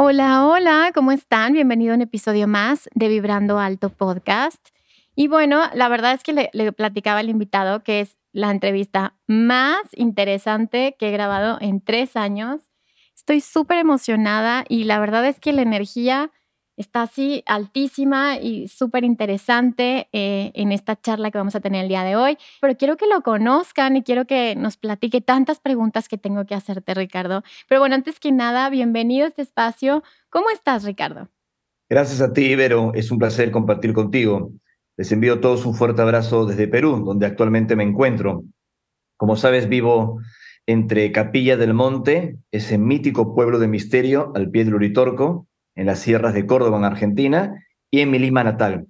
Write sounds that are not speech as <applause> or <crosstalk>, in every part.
Hola, hola, ¿cómo están? Bienvenido a un episodio más de Vibrando Alto Podcast. Y bueno, la verdad es que le, platicaba al invitado que es la entrevista más interesante que he grabado en tres años. Estoy súper emocionada y la verdad es que la energía está así altísima y súper interesante eh, en esta charla que vamos a tener el día de hoy. Pero quiero que lo conozcan y quiero que nos platique tantas preguntas que tengo que hacerte, Ricardo. Pero bueno, antes que nada, bienvenido a este espacio. ¿Cómo estás, Ricardo? Gracias a ti, Ibero. Es un placer compartir contigo. Les envío a todos un fuerte abrazo desde Perú, donde actualmente me encuentro. Como sabes, vivo entre Capilla del Monte, ese mítico pueblo de misterio al pie del Uritorco, en las sierras de Córdoba, en Argentina, y en mi Lima natal.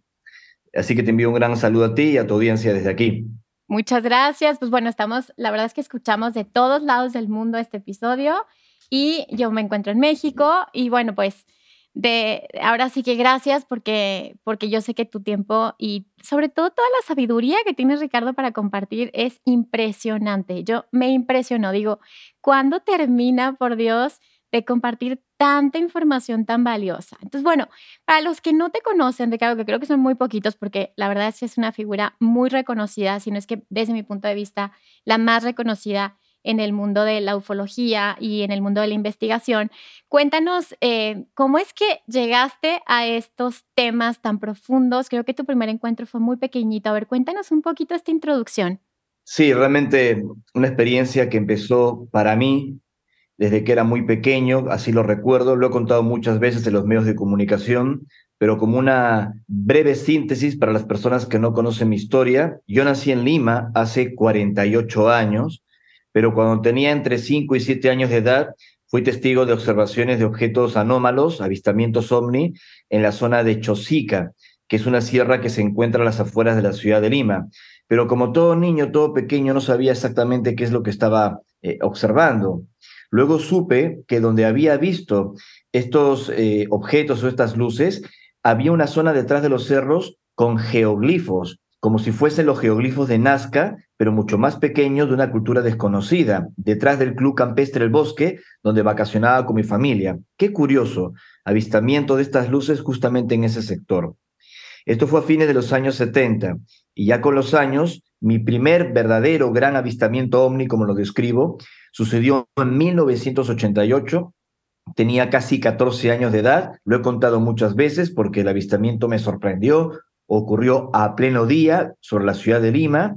Así que te envío un gran saludo a ti y a tu audiencia desde aquí. Muchas gracias. Pues bueno, estamos, la verdad es que escuchamos de todos lados del mundo este episodio y yo me encuentro en México y bueno, pues de ahora sí que gracias porque porque yo sé que tu tiempo y sobre todo toda la sabiduría que tienes Ricardo para compartir es impresionante. Yo me impresionó, digo, ¿cuándo termina por Dios de compartir tanta información tan valiosa. Entonces, bueno, para los que no te conocen, Ricardo, que creo que son muy poquitos, porque la verdad es que es una figura muy reconocida, si no es que desde mi punto de vista, la más reconocida en el mundo de la ufología y en el mundo de la investigación. Cuéntanos eh, cómo es que llegaste a estos temas tan profundos. Creo que tu primer encuentro fue muy pequeñito. A ver, cuéntanos un poquito esta introducción. Sí, realmente una experiencia que empezó para mí desde que era muy pequeño, así lo recuerdo, lo he contado muchas veces en los medios de comunicación, pero como una breve síntesis para las personas que no conocen mi historia, yo nací en Lima hace 48 años, pero cuando tenía entre 5 y 7 años de edad, fui testigo de observaciones de objetos anómalos, avistamientos ovni, en la zona de Chosica, que es una sierra que se encuentra a las afueras de la ciudad de Lima. Pero como todo niño, todo pequeño, no sabía exactamente qué es lo que estaba eh, observando. Luego supe que donde había visto estos eh, objetos o estas luces, había una zona detrás de los cerros con geoglifos, como si fuesen los geoglifos de Nazca, pero mucho más pequeños de una cultura desconocida, detrás del Club Campestre El Bosque, donde vacacionaba con mi familia. Qué curioso, avistamiento de estas luces justamente en ese sector. Esto fue a fines de los años 70, y ya con los años, mi primer verdadero gran avistamiento ovni, como lo describo, Sucedió en 1988, tenía casi 14 años de edad, lo he contado muchas veces porque el avistamiento me sorprendió, ocurrió a pleno día sobre la ciudad de Lima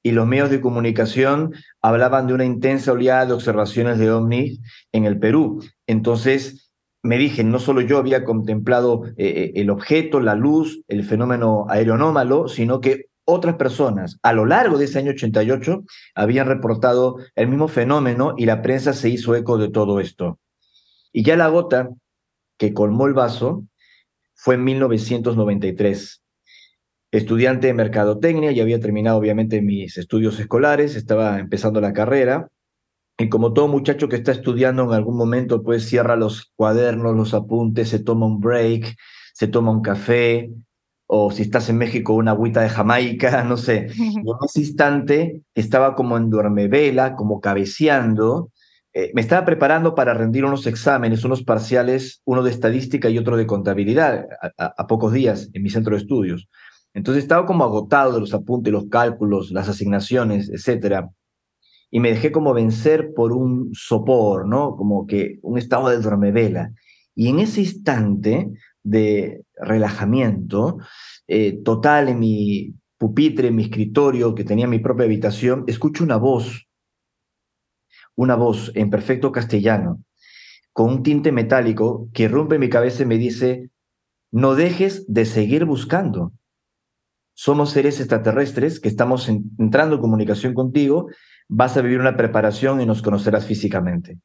y los medios de comunicación hablaban de una intensa oleada de observaciones de ovnis en el Perú. Entonces, me dije, no solo yo había contemplado eh, eh, el objeto, la luz, el fenómeno aeronómalo, sino que otras personas a lo largo de ese año 88 habían reportado el mismo fenómeno y la prensa se hizo eco de todo esto. Y ya la gota que colmó el vaso fue en 1993. Estudiante de mercadotecnia, ya había terminado obviamente mis estudios escolares, estaba empezando la carrera. Y como todo muchacho que está estudiando en algún momento, pues cierra los cuadernos, los apuntes, se toma un break, se toma un café, o si estás en México, una agüita de Jamaica, <laughs> no sé. <laughs> en ese instante estaba como en duermevela, como cabeceando. Eh, me estaba preparando para rendir unos exámenes, unos parciales, uno de estadística y otro de contabilidad, a, pocos días en mi centro de estudios. Entonces estaba como agotado de los apuntes, los cálculos, las asignaciones, etcétera. Y me dejé como vencer por un sopor, ¿no? Como que un estado de duermevela. Y en ese instante de relajamiento eh, total en mi pupitre, en mi escritorio, que tenía mi propia habitación, escucho una voz, una voz en perfecto castellano, con un tinte metálico que rompe mi cabeza y me dice, no dejes de seguir buscando. Somos seres extraterrestres que estamos entrando en comunicación contigo, vas a vivir una preparación y nos conocerás físicamente.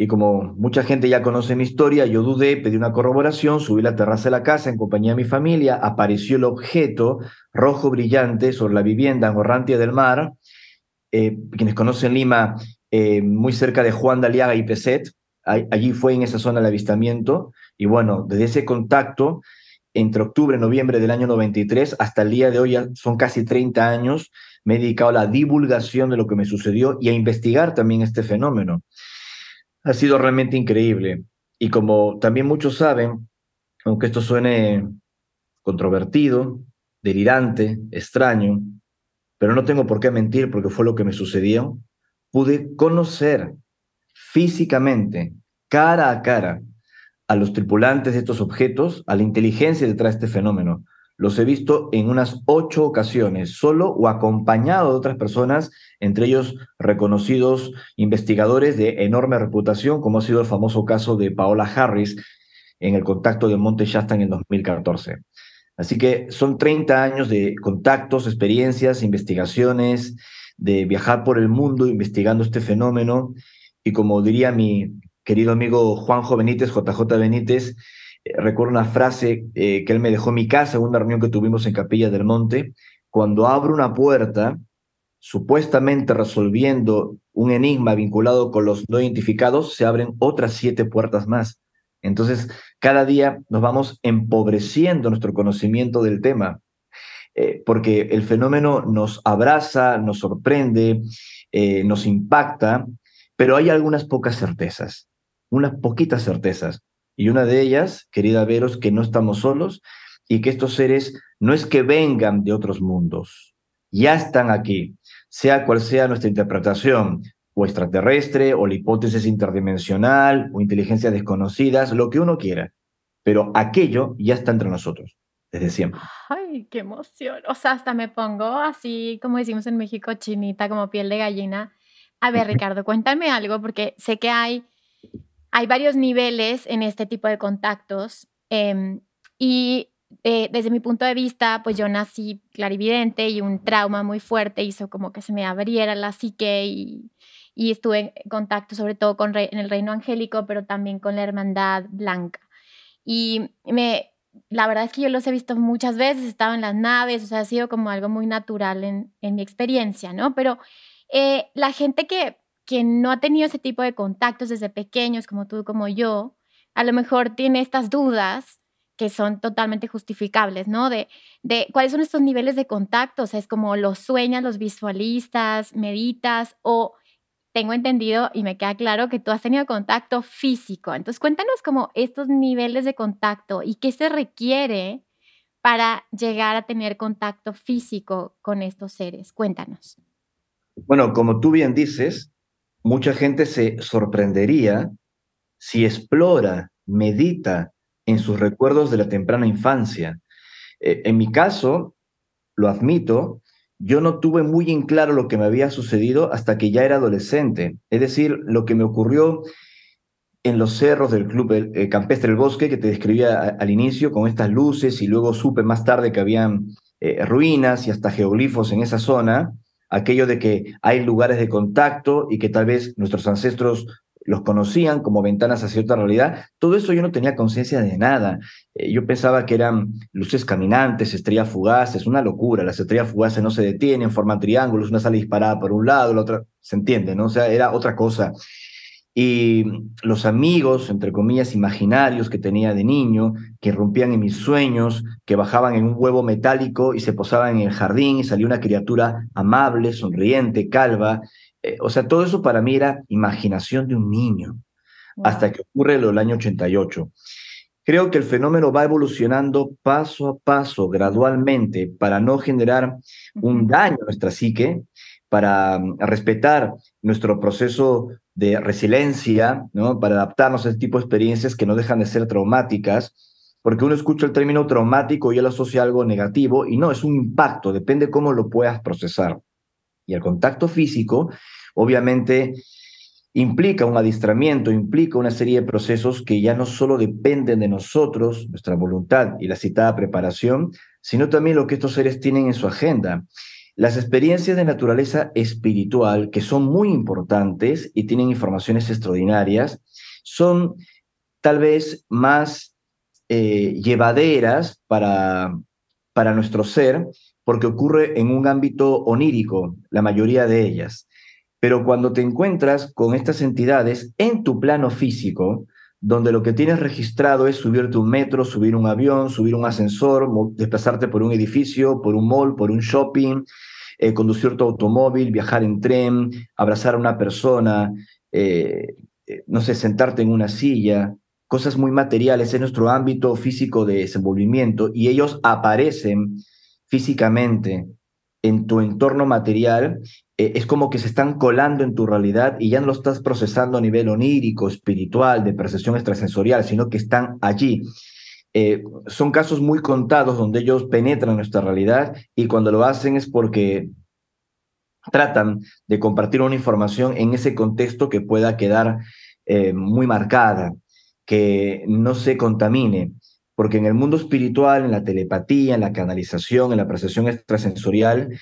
Y como mucha gente ya conoce mi historia, yo dudé, pedí una corroboración, subí la terraza de la casa en compañía de mi familia, apareció el objeto rojo brillante sobre la vivienda en Orrantia del Mar. Eh, quienes conocen Lima, eh, muy cerca de Juan de Aliaga y Peset, allí fue en esa zona el avistamiento. Y bueno, desde ese contacto, entre octubre y noviembre del año 93 hasta el día de hoy, son casi 30 años, me he dedicado a la divulgación de lo que me sucedió y a investigar también este fenómeno ha sido realmente increíble. Y como también muchos saben, aunque esto suene controvertido, delirante, extraño, pero no tengo por qué mentir porque fue lo que me sucedió, pude conocer físicamente, cara a cara, a los tripulantes de estos objetos, a la inteligencia detrás de este fenómeno. Los he visto en unas ocho ocasiones, solo o acompañado de otras personas, entre ellos reconocidos investigadores de enorme reputación, como ha sido el famoso caso de Paola Harris en el contacto de Monte Shasta en el 2014. Así que son 30 años de contactos, experiencias, investigaciones, de viajar por el mundo investigando este fenómeno. Y como diría mi querido amigo Juanjo Benítez, JJ Benítez, recuerdo una frase eh, que él me dejó en mi casa en una reunión que tuvimos en Capilla del Monte. Cuando abro una puerta, supuestamente resolviendo un enigma vinculado con los no identificados, se abren otras siete puertas más. Entonces, cada día nos vamos empobreciendo nuestro conocimiento del tema, eh, porque el fenómeno nos abraza, nos sorprende, eh, nos impacta, pero hay algunas pocas certezas, unas poquitas certezas. Y una de ellas, querida Veros, que no estamos solos y que estos seres no es que vengan de otros mundos, ya están aquí, sea cual sea nuestra interpretación, o extraterrestre, o la hipótesis interdimensional, o inteligencias desconocidas, lo que uno quiera. Pero aquello ya está entre nosotros, desde siempre. Ay, qué emoción. O sea, hasta me pongo así, como decimos en México, chinita, como piel de gallina. A ver, <laughs> Ricardo, cuéntame algo, porque sé que hay hay varios niveles en este tipo de contactos em, y eh, desde mi punto de vista, pues yo nací clarividente y un trauma muy fuerte hizo como que se me abriera la psique y, y estuve en contacto sobre todo con en el reino angélico, pero también con la hermandad blanca. Y me, la verdad es que yo los he visto muchas veces, he estado en las naves, o sea, ha sido como algo muy natural en, en mi experiencia, ¿no? Pero eh, la gente que que no ha tenido ese tipo de contactos desde pequeños, como tú, como yo, a lo mejor tiene estas dudas que son totalmente justificables, ¿no? De, cuáles son estos niveles de contacto, o sea, es como los sueñas, los visualistas, meditas, o tengo entendido y me queda claro que tú has tenido contacto físico. Entonces, cuéntanos como estos niveles de contacto y qué se requiere para llegar a tener contacto físico con estos seres. Cuéntanos. Bueno, como tú bien dices, mucha gente se sorprendería si explora, medita en sus recuerdos de la temprana infancia. Eh, en mi caso, lo admito, yo no tuve muy en claro lo que me había sucedido hasta que ya era adolescente. Es decir, lo que me ocurrió en los cerros del Club eh, Campestre del Bosque, que te describía al inicio, con estas luces, y luego supe más tarde que habían eh, ruinas y hasta geoglifos en esa zona aquello de que hay lugares de contacto y que tal vez nuestros ancestros los conocían como ventanas hacia otra realidad. Todo eso yo no tenía conciencia de nada. Eh, yo pensaba que eran luces caminantes, estrellas fugaces, una locura. Las estrellas fugaces no se detienen, forman triángulos, una sale disparada por un lado, la otra, se entiende, ¿no? O sea, era otra cosa. Y los amigos, entre comillas, imaginarios que tenía de niño, que rompían en mis sueños, que bajaban en un huevo metálico y se posaban en el jardín y salía una criatura amable, sonriente, calva. Eh, o sea, todo eso para mí era imaginación de un niño, hasta que ocurre el año 88. Creo que el fenómeno va evolucionando paso a paso, gradualmente, para no generar un daño a nuestra psique, para mm, respetar nuestro proceso de resiliencia, para adaptarnos a este tipo de experiencias que no dejan de ser traumáticas. porque uno escucha el término traumático y él asocia algo negativo, y no, es un impacto, depende cómo lo puedas procesar. Y el contacto físico, obviamente, implica un adiestramiento, implica una serie de procesos que ya no solo dependen de nosotros, nuestra voluntad y la citada preparación, sino también lo que estos seres tienen en su agenda. Las experiencias de naturaleza espiritual, que son muy importantes y tienen informaciones extraordinarias, son tal vez más eh, llevaderas para, para nuestro ser, porque ocurre en un ámbito onírico, la mayoría de ellas. Pero cuando te encuentras con estas entidades en tu plano físico, donde lo que tienes registrado es subirte un metro, subir un avión, subir un ascensor, desplazarte por un edificio, por un mall, por un shopping, eh, conducir tu automóvil, viajar en tren, abrazar a una persona, eh, eh, no sé, sentarte en una silla, cosas muy materiales en nuestro ámbito físico de desenvolvimiento y ellos aparecen físicamente en tu entorno material, eh, es como que se están colando en tu realidad y ya no lo estás procesando a nivel onírico, espiritual, de percepción extrasensorial, sino que están allí. Eh, son casos muy contados donde ellos penetran nuestra realidad y cuando lo hacen es porque tratan de compartir una información en ese contexto que pueda quedar eh, muy marcada, que no se contamine porque en el mundo espiritual, en la telepatía, en la canalización, en la percepción extrasensorial,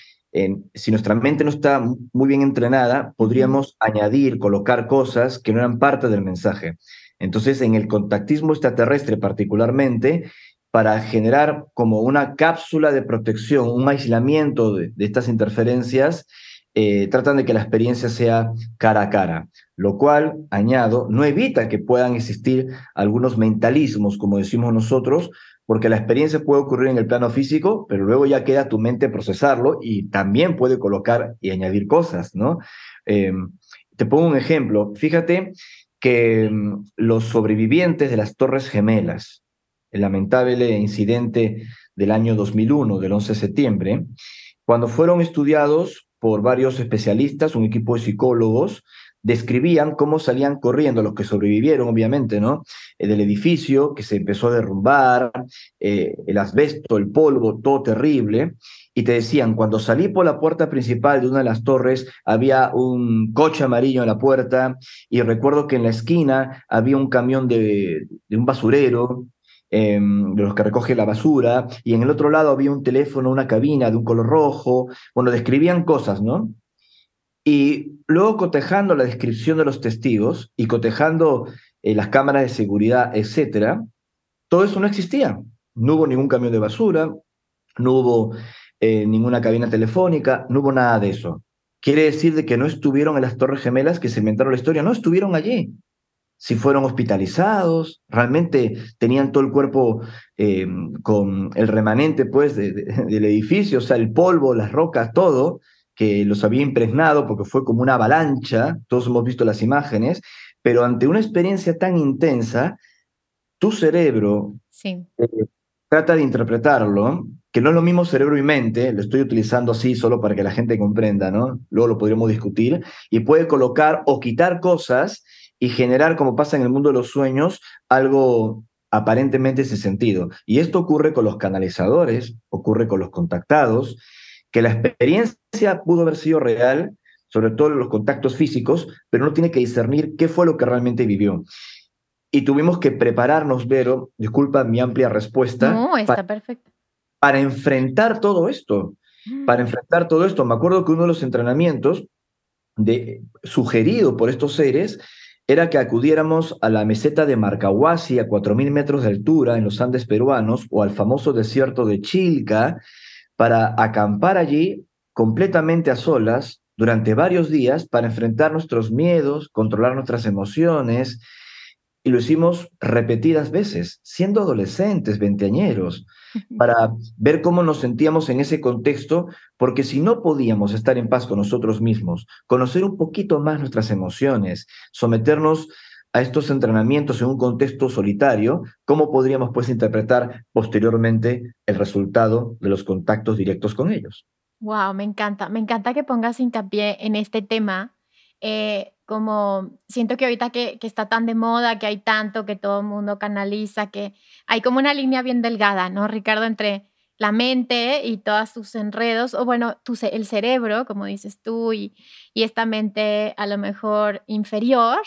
si nuestra mente no está muy bien entrenada, podríamos añadir, colocar cosas que no eran parte del mensaje. Entonces, en el contactismo extraterrestre particularmente, para generar como una cápsula de protección, un aislamiento de estas interferencias, eh, tratan de que la experiencia sea cara a cara, lo cual, añado, no evita que puedan existir algunos mentalismos, como decimos nosotros, porque la experiencia puede ocurrir en el plano físico, pero luego ya queda tu mente procesarlo y también puede colocar y añadir cosas, ¿no? Eh, te pongo un ejemplo. Fíjate que mm, los sobrevivientes de las Torres Gemelas, el lamentable incidente del año 2001, del 11 de septiembre, cuando fueron estudiados por varios especialistas, un equipo de psicólogos, describían cómo salían corriendo los que sobrevivieron, obviamente, ¿no? Eh, del edificio que se empezó a derrumbar, eh, el asbesto, el polvo, todo terrible. Y te decían, cuando salí por la puerta principal de una de las torres, había un coche amarillo en la puerta y recuerdo que en la esquina había un camión de, de un basurero Em, de los que recoge la basura, y en el otro lado había un teléfono, una cabina de un color rojo, bueno, describían cosas, ¿no? Y luego cotejando la descripción de los testigos y cotejando eh, las cámaras de seguridad, etcétera, todo eso no existía. No hubo ningún camión de basura, no hubo eh, ninguna cabina telefónica, no hubo nada de eso. Quiere decir de que no estuvieron en las Torres Gemelas que se inventaron la historia, no estuvieron allí si fueron hospitalizados, realmente tenían todo el cuerpo eh, con el remanente pues <laughs> del edificio, o sea, el polvo, las rocas, todo, que los había impregnado porque fue como una avalancha, todos hemos visto las imágenes, pero ante una experiencia tan intensa, tu cerebro sí. Eh, trata de interpretarlo, que no es lo mismo cerebro y mente, lo estoy utilizando así solo para que la gente comprenda, ¿no? Luego lo podríamos discutir, y puede colocar o quitar cosas y generar, como pasa en el mundo de los sueños, algo aparentemente ese sentido. Y esto ocurre con los canalizadores, ocurre con los contactados, que la experiencia pudo haber sido real, sobre todo los contactos físicos, pero no tiene que discernir qué fue lo que realmente vivió. Y tuvimos que prepararnos, Vero, disculpa mi amplia respuesta. No, está perfecto. Para enfrentar todo esto, para mm. enfrentar todo esto. Me acuerdo que uno de los entrenamientos de, sugerido por estos seres era que acudiéramos a la meseta de Marcahuasi a 4.000 metros de altura en los Andes peruanos o al famoso desierto de Chilca para acampar allí completamente a solas durante varios días para enfrentar nuestros miedos, controlar nuestras emociones. Y lo hicimos repetidas veces, siendo adolescentes, veinteañeros para ver cómo nos sentíamos en ese contexto, porque si no podíamos estar en paz con nosotros mismos, conocer un poquito más nuestras emociones, someternos a estos entrenamientos en un contexto solitario, ¿cómo podríamos pues interpretar posteriormente el resultado de los contactos directos con ellos? Wow, me encanta, me encanta que pongas hincapié en este tema eh, como siento que ahorita que, que, está tan de moda, que hay tanto, que todo el mundo canaliza, que hay como una línea bien delgada, ¿no, Ricardo? Entre la mente y todos tus enredos, o bueno, tu, el cerebro, como dices tú, y, y esta mente a lo mejor inferior,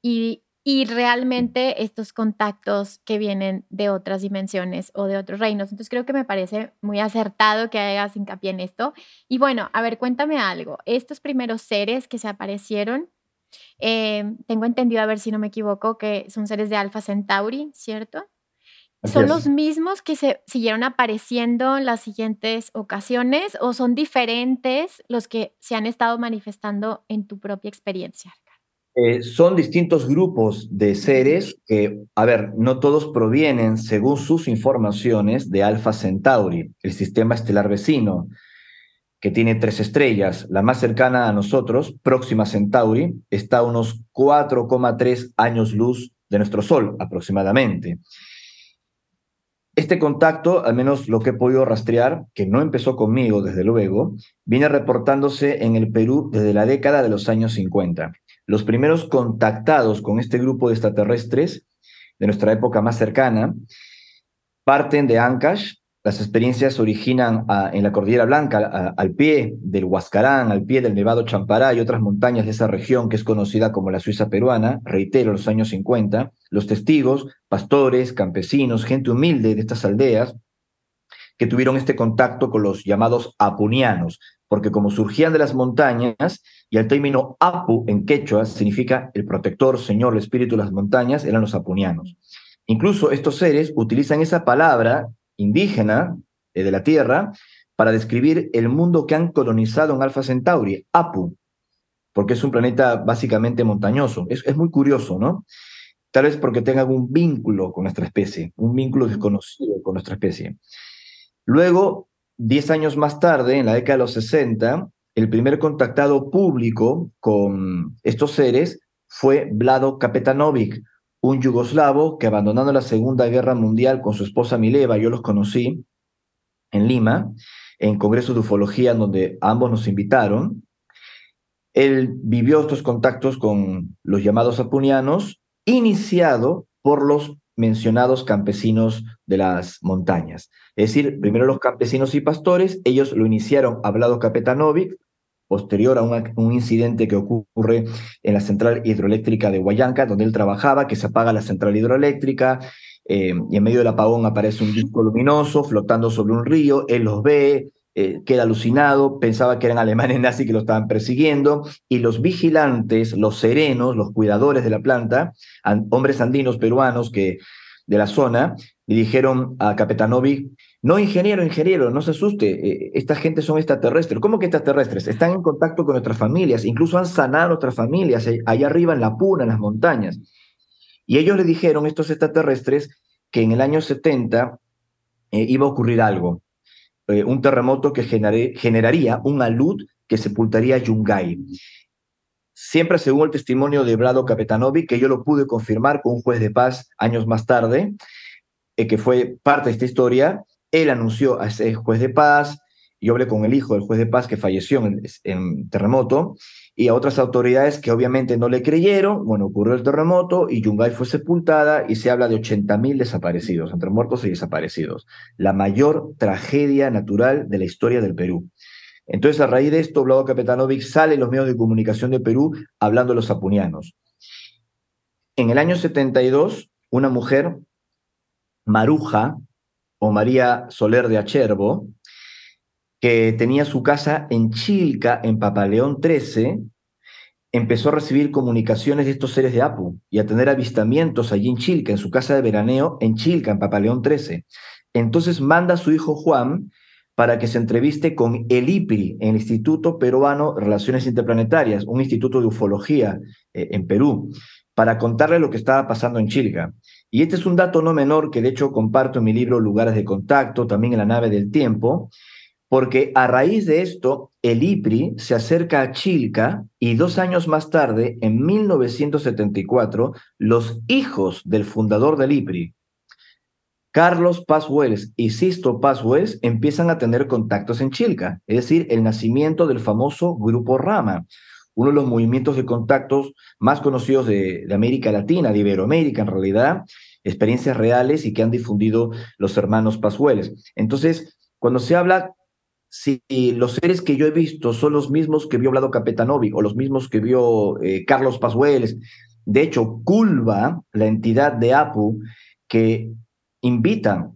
y, y realmente estos contactos que vienen de otras dimensiones o de otros reinos. Entonces creo que me parece muy acertado que hagas hincapié en esto. Y bueno, a ver, cuéntame algo. Estos primeros seres que se aparecieron, eh, tengo entendido, a ver si no me equivoco, que son seres de Alpha Centauri, ¿cierto? ¿Son los mismos que se siguieron apareciendo en las siguientes ocasiones o son diferentes los que se han estado manifestando en tu propia experiencia? Eh, son distintos grupos de seres que, a ver, no todos provienen, según sus informaciones, de Alpha Centauri, el sistema estelar vecino, que tiene tres estrellas. La más cercana a nosotros, Próxima Centauri, está a unos 4,3 años luz de nuestro Sol aproximadamente. Este contacto, al menos lo que he podido rastrear, que no empezó conmigo desde luego, viene reportándose en el Perú desde la década de los años 50. Los primeros contactados con este grupo de extraterrestres de nuestra época más cercana parten de Ancash. Las experiencias se originan en la Cordillera Blanca, al pie del Huascarán, al pie del Nevado Champará y otras montañas de esa región que es conocida como la Suiza peruana, reitero, los años 50. Los testigos, pastores, campesinos, gente humilde de estas aldeas, que tuvieron este contacto con los llamados apunianos, porque como surgían de las montañas, y el término Apu en quechua significa el protector, señor, el espíritu de las montañas, eran los apunianos. Incluso estos seres utilizan esa palabra indígena eh, de la Tierra para describir el mundo que han colonizado en Alpha Centauri, Apu, porque es un planeta básicamente montañoso. Es, es muy curioso, ¿no? Tal vez porque tenga algún vínculo con nuestra especie, un vínculo desconocido con nuestra especie. Luego, diez años más tarde, en la década de los 60, el primer contactado público con estos seres fue Vlado Kapetanovic, un yugoslavo que abandonando la Segunda Guerra Mundial con su esposa Mileva, yo los conocí en Lima, en congresos de ufología donde ambos nos invitaron. Él vivió estos contactos con los llamados apunianos, iniciado por los mencionados campesinos de las montañas. Es decir, primero los campesinos y pastores, ellos lo iniciaron hablado Kapetanovic, posterior a un, incidente que ocurre en la central hidroeléctrica de Huayanca, donde él trabajaba, que se apaga la central hidroeléctrica, eh, y en medio del apagón aparece un disco luminoso flotando sobre un río, él los ve, eh, queda alucinado, pensaba que eran alemanes nazis que lo estaban persiguiendo, y los vigilantes, los serenos, los cuidadores de la planta, hombres andinos peruanos que de la zona, le dijeron a Capetanovic, no, ingeniero, ingeniero, no se asuste, eh, esta gente son extraterrestres. ¿Cómo que extraterrestres? Están en contacto con nuestras familias, incluso han sanado nuestras familias eh, allá arriba en la Puna, en las montañas. Y ellos le dijeron, estos extraterrestres, que en el año 70 iba a ocurrir algo. Eh, un terremoto que generaría un alud que sepultaría Yungay. Siempre según el testimonio de Vlado Capetanovi, que yo lo pude confirmar con un juez de paz años más tarde, eh, que fue parte de esta historia, él anunció a ese juez de paz, yo hablé con el hijo del juez de paz que falleció en, terremoto, y a otras autoridades que obviamente no le creyeron. Bueno, ocurrió el terremoto y Yungay fue sepultada y se habla de 80.000 desaparecidos, entre muertos y desaparecidos. La mayor tragedia natural de la historia del Perú. Entonces, a raíz de esto, Vlado Kapetanovic sale en los medios de comunicación de Perú hablando de los apunianos. En el año 72, una mujer, Maruja, o María Soler de Acherbo, que tenía su casa en Chilca, en Papaleón 13, empezó a recibir comunicaciones de estos seres de Apu y a tener avistamientos allí en Chilca, en su casa de veraneo, en Chilca, en Papaleón 13. Entonces manda a su hijo Juan para que se entreviste con el IPRI, el Instituto Peruano de Relaciones Interplanetarias, un instituto de ufología eh, en Perú, para contarle lo que estaba pasando en Chilca. Y este es un dato no menor que de hecho comparto en mi libro Lugares de Contacto, también en la nave del tiempo, porque a raíz de esto, el IPRI se acerca a Chilca y dos años más tarde, en 1974, los hijos del fundador del IPRI, Carlos Paz y Sisto Paz empiezan a tener contactos en Chilca, es decir, el nacimiento del famoso Grupo Rama, uno de los movimientos de contactos más conocidos de, América Latina, de Iberoamérica en realidad, experiencias reales y que han difundido los hermanos Pasueles. Entonces, cuando se habla si los seres que yo he visto son los mismos que vio Vlado Capetanovi o los mismos que vio eh, Carlos Pasueles. De hecho, Culva, la entidad de APU, que invita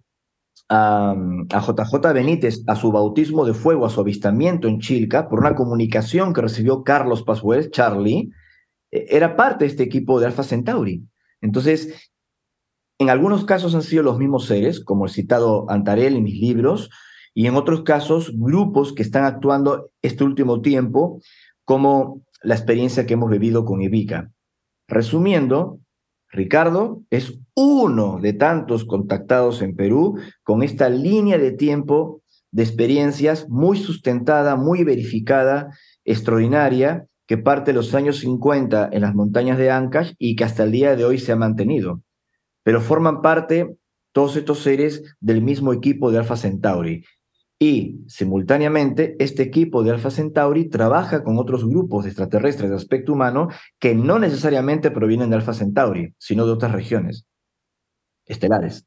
a, a, JJ Benítez a su bautismo de fuego, a su avistamiento en Chilca, por una comunicación que recibió Carlos Pasueles, Charlie, eh, era parte de este equipo de Alpha Centauri. Entonces, en algunos casos han sido los mismos seres, como el citado Antarel en mis libros, y en otros casos grupos que están actuando este último tiempo, como la experiencia que hemos vivido con Evica. Resumiendo, Ricardo es uno de tantos contactados en Perú con esta línea de tiempo de experiencias muy sustentada, muy verificada, extraordinaria, que parte de los años 50 en las montañas de Ancash y que hasta el día de hoy se ha mantenido. Pero forman parte todos estos seres del mismo equipo de Alpha Centauri. Y simultáneamente, este equipo de Alpha Centauri trabaja con otros grupos extraterrestres de aspecto humano que no necesariamente provienen de Alpha Centauri, sino de otras regiones estelares.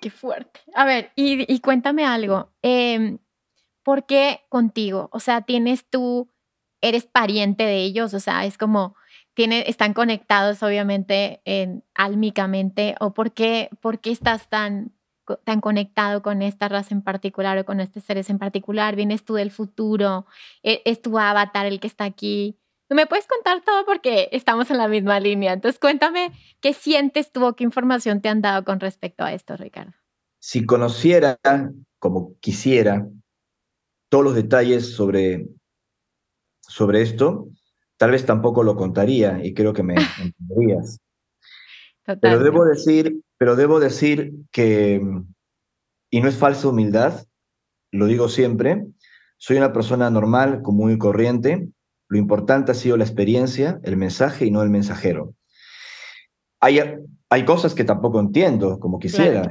Qué fuerte. A ver, y, cuéntame algo. Em, ¿Por qué contigo? O sea, tienes tú, eres pariente de ellos, o sea, es como, tiene, están conectados obviamente en, álmicamente, o por qué, por qué estás tan, tan conectado con esta raza en particular o con este seres en particular? ¿Vienes tú del futuro? ¿E, ¿Es, tu avatar el que está aquí? Me puedes contar todo porque estamos en la misma línea. Entonces, cuéntame qué sientes tú o qué información te han dado con respecto a esto, Ricardo. Si conociera, como quisiera, todos los detalles sobre, sobre esto, tal vez tampoco lo contaría y creo que me <laughs> entenderías. Pero debo decir, pero debo decir que, y no es falsa humildad, lo digo siempre, soy una persona normal, común y corriente, lo importante ha sido la experiencia, el mensaje y no el mensajero. Hay, hay cosas que tampoco entiendo como quisiera,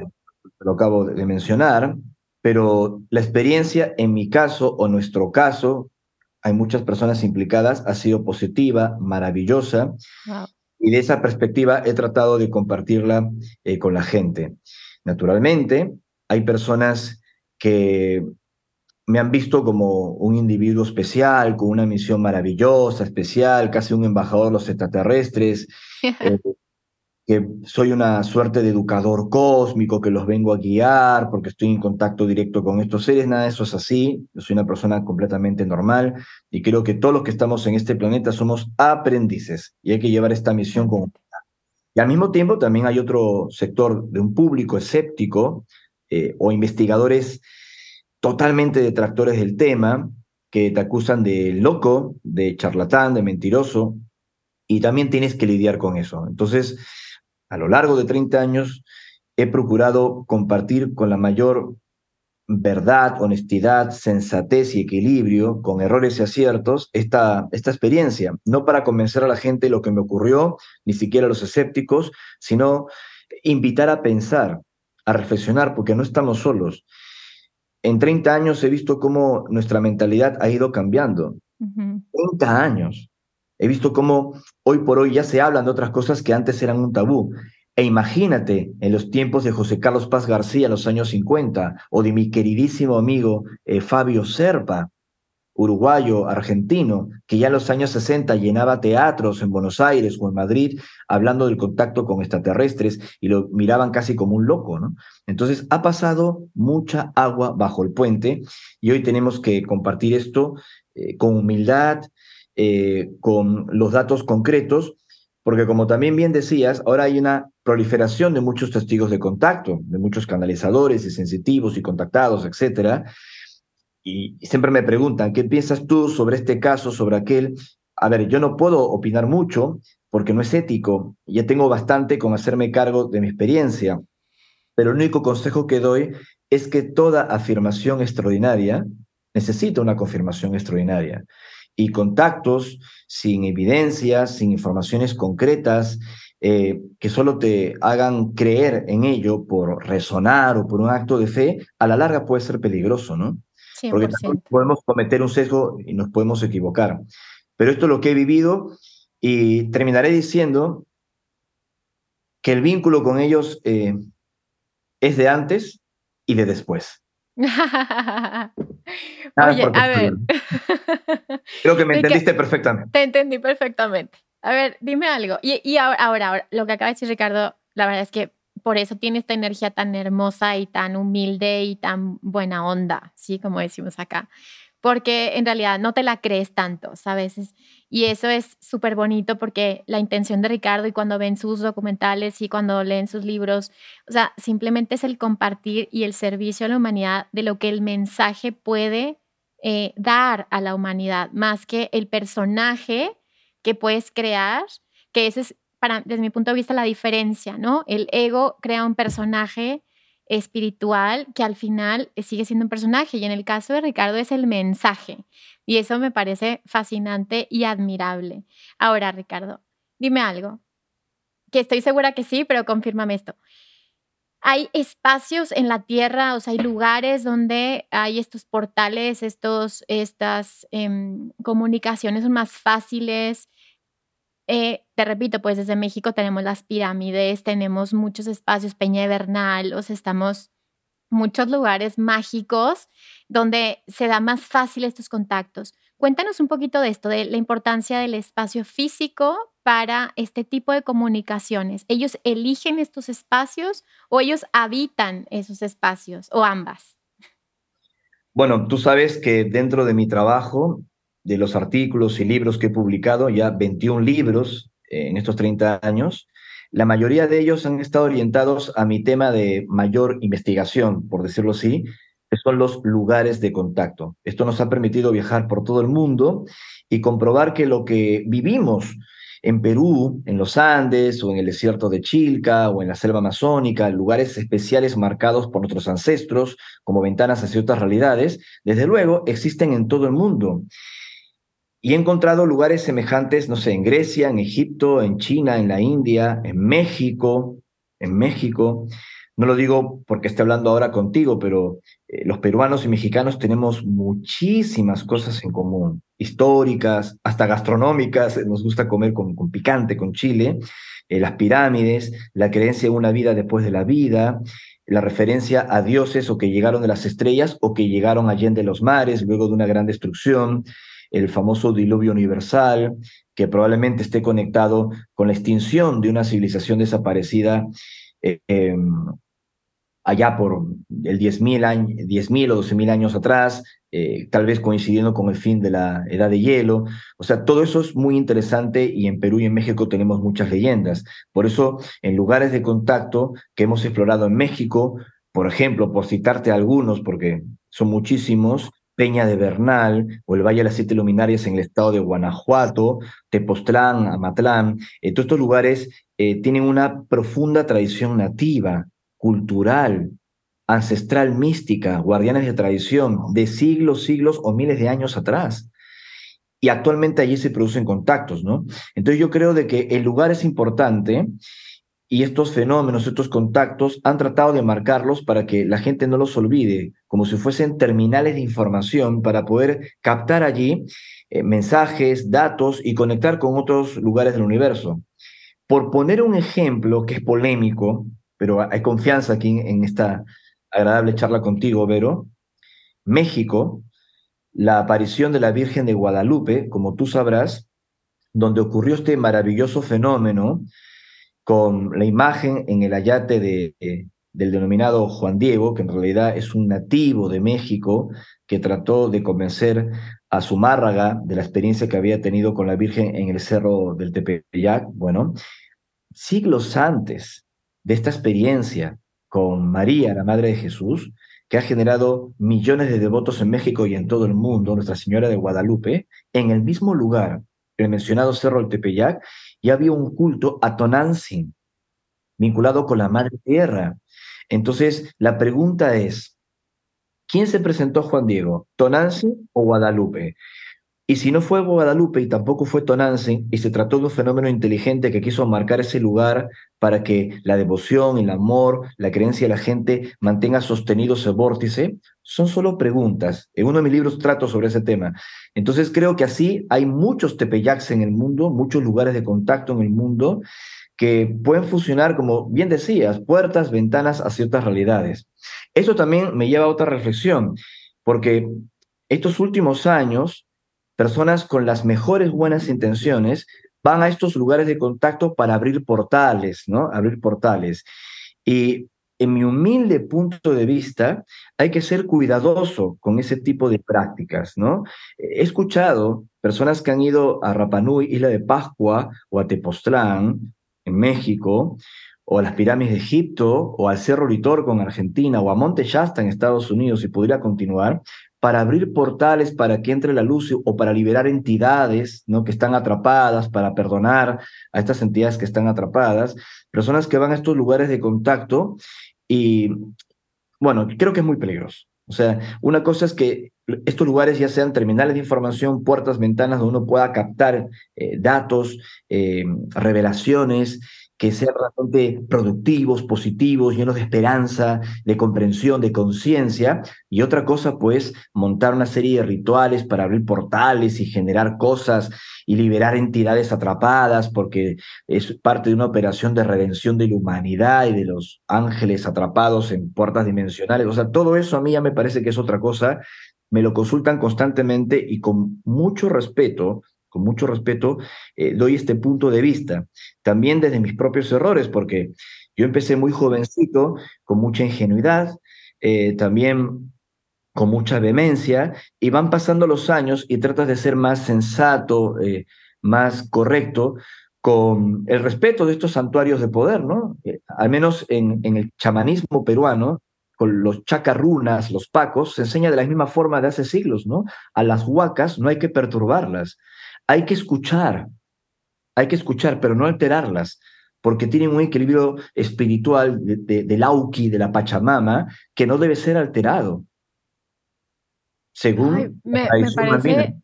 lo acabo de mencionar, pero la experiencia en mi caso o nuestro caso, hay muchas personas implicadas, ha sido positiva, maravillosa. Y de esa perspectiva he tratado de compartirla eh, con la gente. Naturalmente, hay personas que me han visto como un individuo especial, con una misión maravillosa, especial, casi un embajador de los extraterrestres, <laughs> eh, que soy una suerte de educador cósmico, que los vengo a guiar porque estoy en contacto directo con estos seres, nada de eso es así, yo soy una persona completamente normal y creo que todos los que estamos en este planeta somos aprendices y hay que llevar esta misión con... Y al mismo tiempo también hay otro sector de un público escéptico eh, o investigadores totalmente detractores del tema, que te acusan de loco, de charlatán, de mentiroso, y también tienes que lidiar con eso. Entonces, a lo largo de 30 años, he procurado compartir con la mayor verdad, honestidad, sensatez y equilibrio, con errores y aciertos, esta, esta experiencia, no para convencer a la gente lo que me ocurrió, ni siquiera a los escépticos, sino invitar a pensar, a reflexionar, porque no estamos solos en 30 años he visto cómo nuestra mentalidad ha ido cambiando. 30 años. He visto cómo hoy por hoy ya se hablan de otras cosas que antes eran un tabú. E imagínate en los tiempos de José Carlos Paz García en los años 50 o de mi queridísimo amigo eh, Fabio Serpa, uruguayo, argentino, que ya en los años 60 llenaba teatros en Buenos Aires o en Madrid hablando del contacto con extraterrestres y lo miraban casi como un loco, ¿no? Entonces ha pasado mucha agua bajo el puente y hoy tenemos que compartir esto eh, con humildad, eh, con los datos concretos, porque como también bien decías, ahora hay una proliferación de muchos testigos de contacto, de muchos canalizadores y sensitivos y contactados, etcétera, y siempre me preguntan, ¿qué piensas tú sobre este caso, sobre aquel? A ver, yo no puedo opinar mucho porque no es ético. Ya tengo bastante con hacerme cargo de mi experiencia. Pero el único consejo que doy es que toda afirmación extraordinaria necesita una confirmación extraordinaria. Y contactos sin evidencias, sin informaciones concretas, eh, que solo te hagan creer en ello por resonar o por un acto de fe, a la larga puede ser peligroso, ¿no? Porque podemos cometer un sesgo y nos podemos equivocar. Pero esto es lo que he vivido y terminaré diciendo que el vínculo con ellos eh, es de antes y de después. <laughs> Oye, a ver. Creo que me <laughs> entendiste perfectamente. Te entendí perfectamente. A ver, dime algo. Y, y ahora, ahora, lo que acaba de decir Ricardo, la verdad es que por eso tiene esta energía tan hermosa y tan humilde y tan buena onda, ¿sí? Como decimos acá. Porque en realidad no te la crees tanto, ¿sabes? Y eso es súper bonito porque la intención de Ricardo y cuando ven sus documentales y cuando leen sus libros, o sea, simplemente es el compartir y el servicio a la humanidad de lo que el mensaje puede eh, dar a la humanidad, más que el personaje que puedes crear, que ese es, desde mi punto de vista, la diferencia, ¿no? El ego crea un personaje espiritual que al final sigue siendo un personaje y en el caso de Ricardo es el mensaje y eso me parece fascinante y admirable. Ahora, Ricardo, dime algo, que estoy segura que sí, pero confírmame esto. Hay espacios en la tierra, o sea, hay lugares donde hay estos portales, estos, estas em, comunicaciones son más fáciles, eh, te repito, pues desde México tenemos las pirámides, tenemos muchos espacios, Peña de Bernal, o sea, estamos muchos lugares mágicos donde se da más fácil estos contactos. Cuéntanos un poquito de esto, de la importancia del espacio físico para este tipo de comunicaciones. ¿Ellos eligen estos espacios o ellos habitan esos espacios o ambas? Bueno, tú sabes que dentro de mi trabajo de los artículos y libros que he publicado, ya 21 libros en estos 30 años, la mayoría de ellos han estado orientados a mi tema de mayor investigación, por decirlo así, que son los lugares de contacto. Esto nos ha permitido viajar por todo el mundo y comprobar que lo que vivimos en Perú, en los Andes o en el desierto de Chilca o en la selva amazónica, lugares especiales marcados por nuestros ancestros como ventanas hacia otras realidades, desde luego existen en todo el mundo. Y he encontrado lugares semejantes, no sé, en Grecia, en Egipto, en China, en la India, en México, en México. No lo digo porque esté hablando ahora contigo, pero eh, los peruanos y mexicanos tenemos muchísimas cosas en común, históricas, hasta gastronómicas. Nos gusta comer con, picante, con chile. Eh, las pirámides, la creencia en una vida después de la vida, la referencia a dioses o que llegaron de las estrellas o que llegaron allende los mares luego de una gran destrucción, el famoso diluvio universal, que probablemente esté conectado con la extinción de una civilización desaparecida eh, em, allá por el 10.000 o 12.000 años atrás, eh, tal vez coincidiendo con el fin de la edad de hielo. O sea, todo eso es muy interesante y en Perú y en México tenemos muchas leyendas. Por eso, en lugares de contacto que hemos explorado en México, por ejemplo, por citarte algunos, porque son muchísimos, Peña de Bernal o el Valle de las Siete Luminarias en el estado de Guanajuato, Tepoztlán, Amatlán. Eh, todos estos lugares eh, tienen una profunda tradición nativa, cultural, ancestral, mística, guardianes de tradición de siglos, siglos o miles de años atrás. Y actualmente allí se producen contactos, ¿no? Entonces yo creo de que el lugar es importante y estos fenómenos, estos contactos, han tratado de marcarlos para que la gente no los olvide, como si fuesen terminales de información para poder captar allí eh, mensajes, datos y conectar con otros lugares del universo. Por poner un ejemplo que es polémico, pero hay confianza aquí en esta agradable charla contigo, Vero, México, la aparición de la Virgen de Guadalupe, como tú sabrás, donde ocurrió este maravilloso fenómeno, con la imagen en el ayate eh, del denominado Juan Diego, que en realidad es un nativo de México que trató de convencer a su márraga de la experiencia que había tenido con la Virgen en el cerro del Tepeyac. Bueno, siglos antes de esta experiencia con María, la Madre de Jesús, que ha generado millones de devotos en México y en todo el mundo, Nuestra Señora de Guadalupe, en el mismo lugar, el mencionado Cerro del Tepeyac, ya había un culto a Tonantzin, vinculado con la Madre Tierra. Entonces, la pregunta es, ¿quién se presentó Juan Diego? ¿Tonantzin o Guadalupe? Y si no fue Guadalupe y tampoco fue Tonantzin, y se trató de un fenómeno inteligente que quiso marcar ese lugar para que la devoción, el amor, la creencia de la gente mantenga sostenido ese vórtice, son solo preguntas. En uno de mis libros trato sobre ese tema. Entonces creo que así hay muchos tepeyacs en el mundo, muchos lugares de contacto en el mundo que pueden funcionar, como bien decías, puertas, ventanas hacia otras realidades. Eso también me lleva a otra reflexión, porque estos últimos años personas con las mejores buenas intenciones van a estos lugares de contacto para abrir portales, ¿no? Abrir portales. Y en mi humilde punto de vista, hay que ser cuidadoso con ese tipo de prácticas, ¿no? He escuchado personas que han ido a Rapanui, Isla de Pascua, o a Tepoztlán, en México, o a las pirámides de Egipto, o al Cerro Litorco en Argentina, o a Monte Shasta en Estados Unidos, y podría continuar, para abrir portales para que entre la luz o para liberar entidades ¿no? que están atrapadas, para perdonar a estas entidades que están atrapadas, personas que van a estos lugares de contacto y, bueno, creo que es muy peligroso. O sea, una cosa es que estos lugares ya sean terminales de información, puertas, ventanas donde uno pueda captar eh, datos, eh, revelaciones, que sean realmente productivos, positivos, llenos de esperanza, de comprensión, de conciencia. Y otra cosa, pues, montar una serie de rituales para abrir portales y generar cosas y liberar entidades atrapadas, porque es parte de una operación de redención de la humanidad y de los ángeles atrapados en puertas dimensionales. O sea, todo eso a mí ya me parece que es otra cosa. Me lo consultan constantemente y con mucho respeto con mucho respeto, eh, doy este punto de vista. También desde mis propios errores, porque yo empecé muy jovencito, con mucha ingenuidad, eh, también con mucha vehemencia, y van pasando los años y tratas de ser más sensato, eh, más correcto, con el respeto de estos santuarios de poder, ¿no? al menos en, en el chamanismo peruano, con los chacarrunas, los pacos, se enseña de la misma forma de hace siglos, ¿no? A las huacas no hay que perturbarlas hay que escuchar, hay que escuchar, pero no alterarlas, porque tienen un equilibrio espiritual de, del Auki, de la Pachamama, que no debe ser alterado. Según me, parece,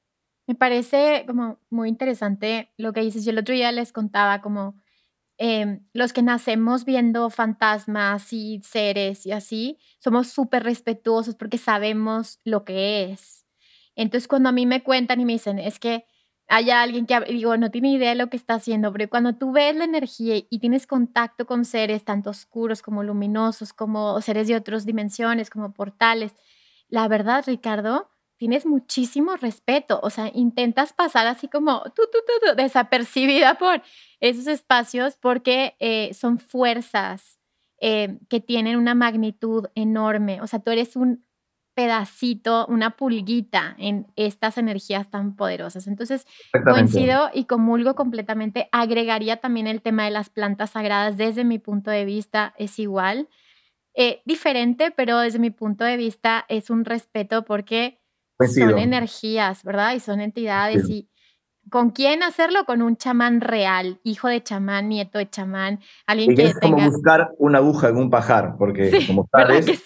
me parece como muy interesante lo que dices. Yo el otro día les contaba como em, los que nacemos viendo fantasmas y seres y así, somos súper respetuosos porque sabemos lo que es. Entonces cuando a mí me cuentan y me dicen, es que hay alguien que, digo, no tiene idea de lo que está haciendo, pero cuando tú ves la energía y tienes contacto con seres tanto oscuros como luminosos, como seres de otras dimensiones, como portales, la verdad, Ricardo, tienes muchísimo respeto, o sea, intentas pasar así como tú, tú, tú, desapercibida por esos espacios porque eh, son fuerzas eh, que tienen una magnitud enorme, o sea, tú eres un pedacito, una pulguita en estas energías tan poderosas. Entonces, coincido y comulgo completamente. Agregaría también el tema de las plantas sagradas. Desde mi punto de vista es igual. Eh, diferente, pero desde mi punto de vista es un respeto porque son energías, ¿verdad? Y son entidades y ¿Con quién hacerlo? Con un chamán real, hijo de chamán, nieto de chamán, alguien que es como buscar una aguja en un pajar, porque como sabes,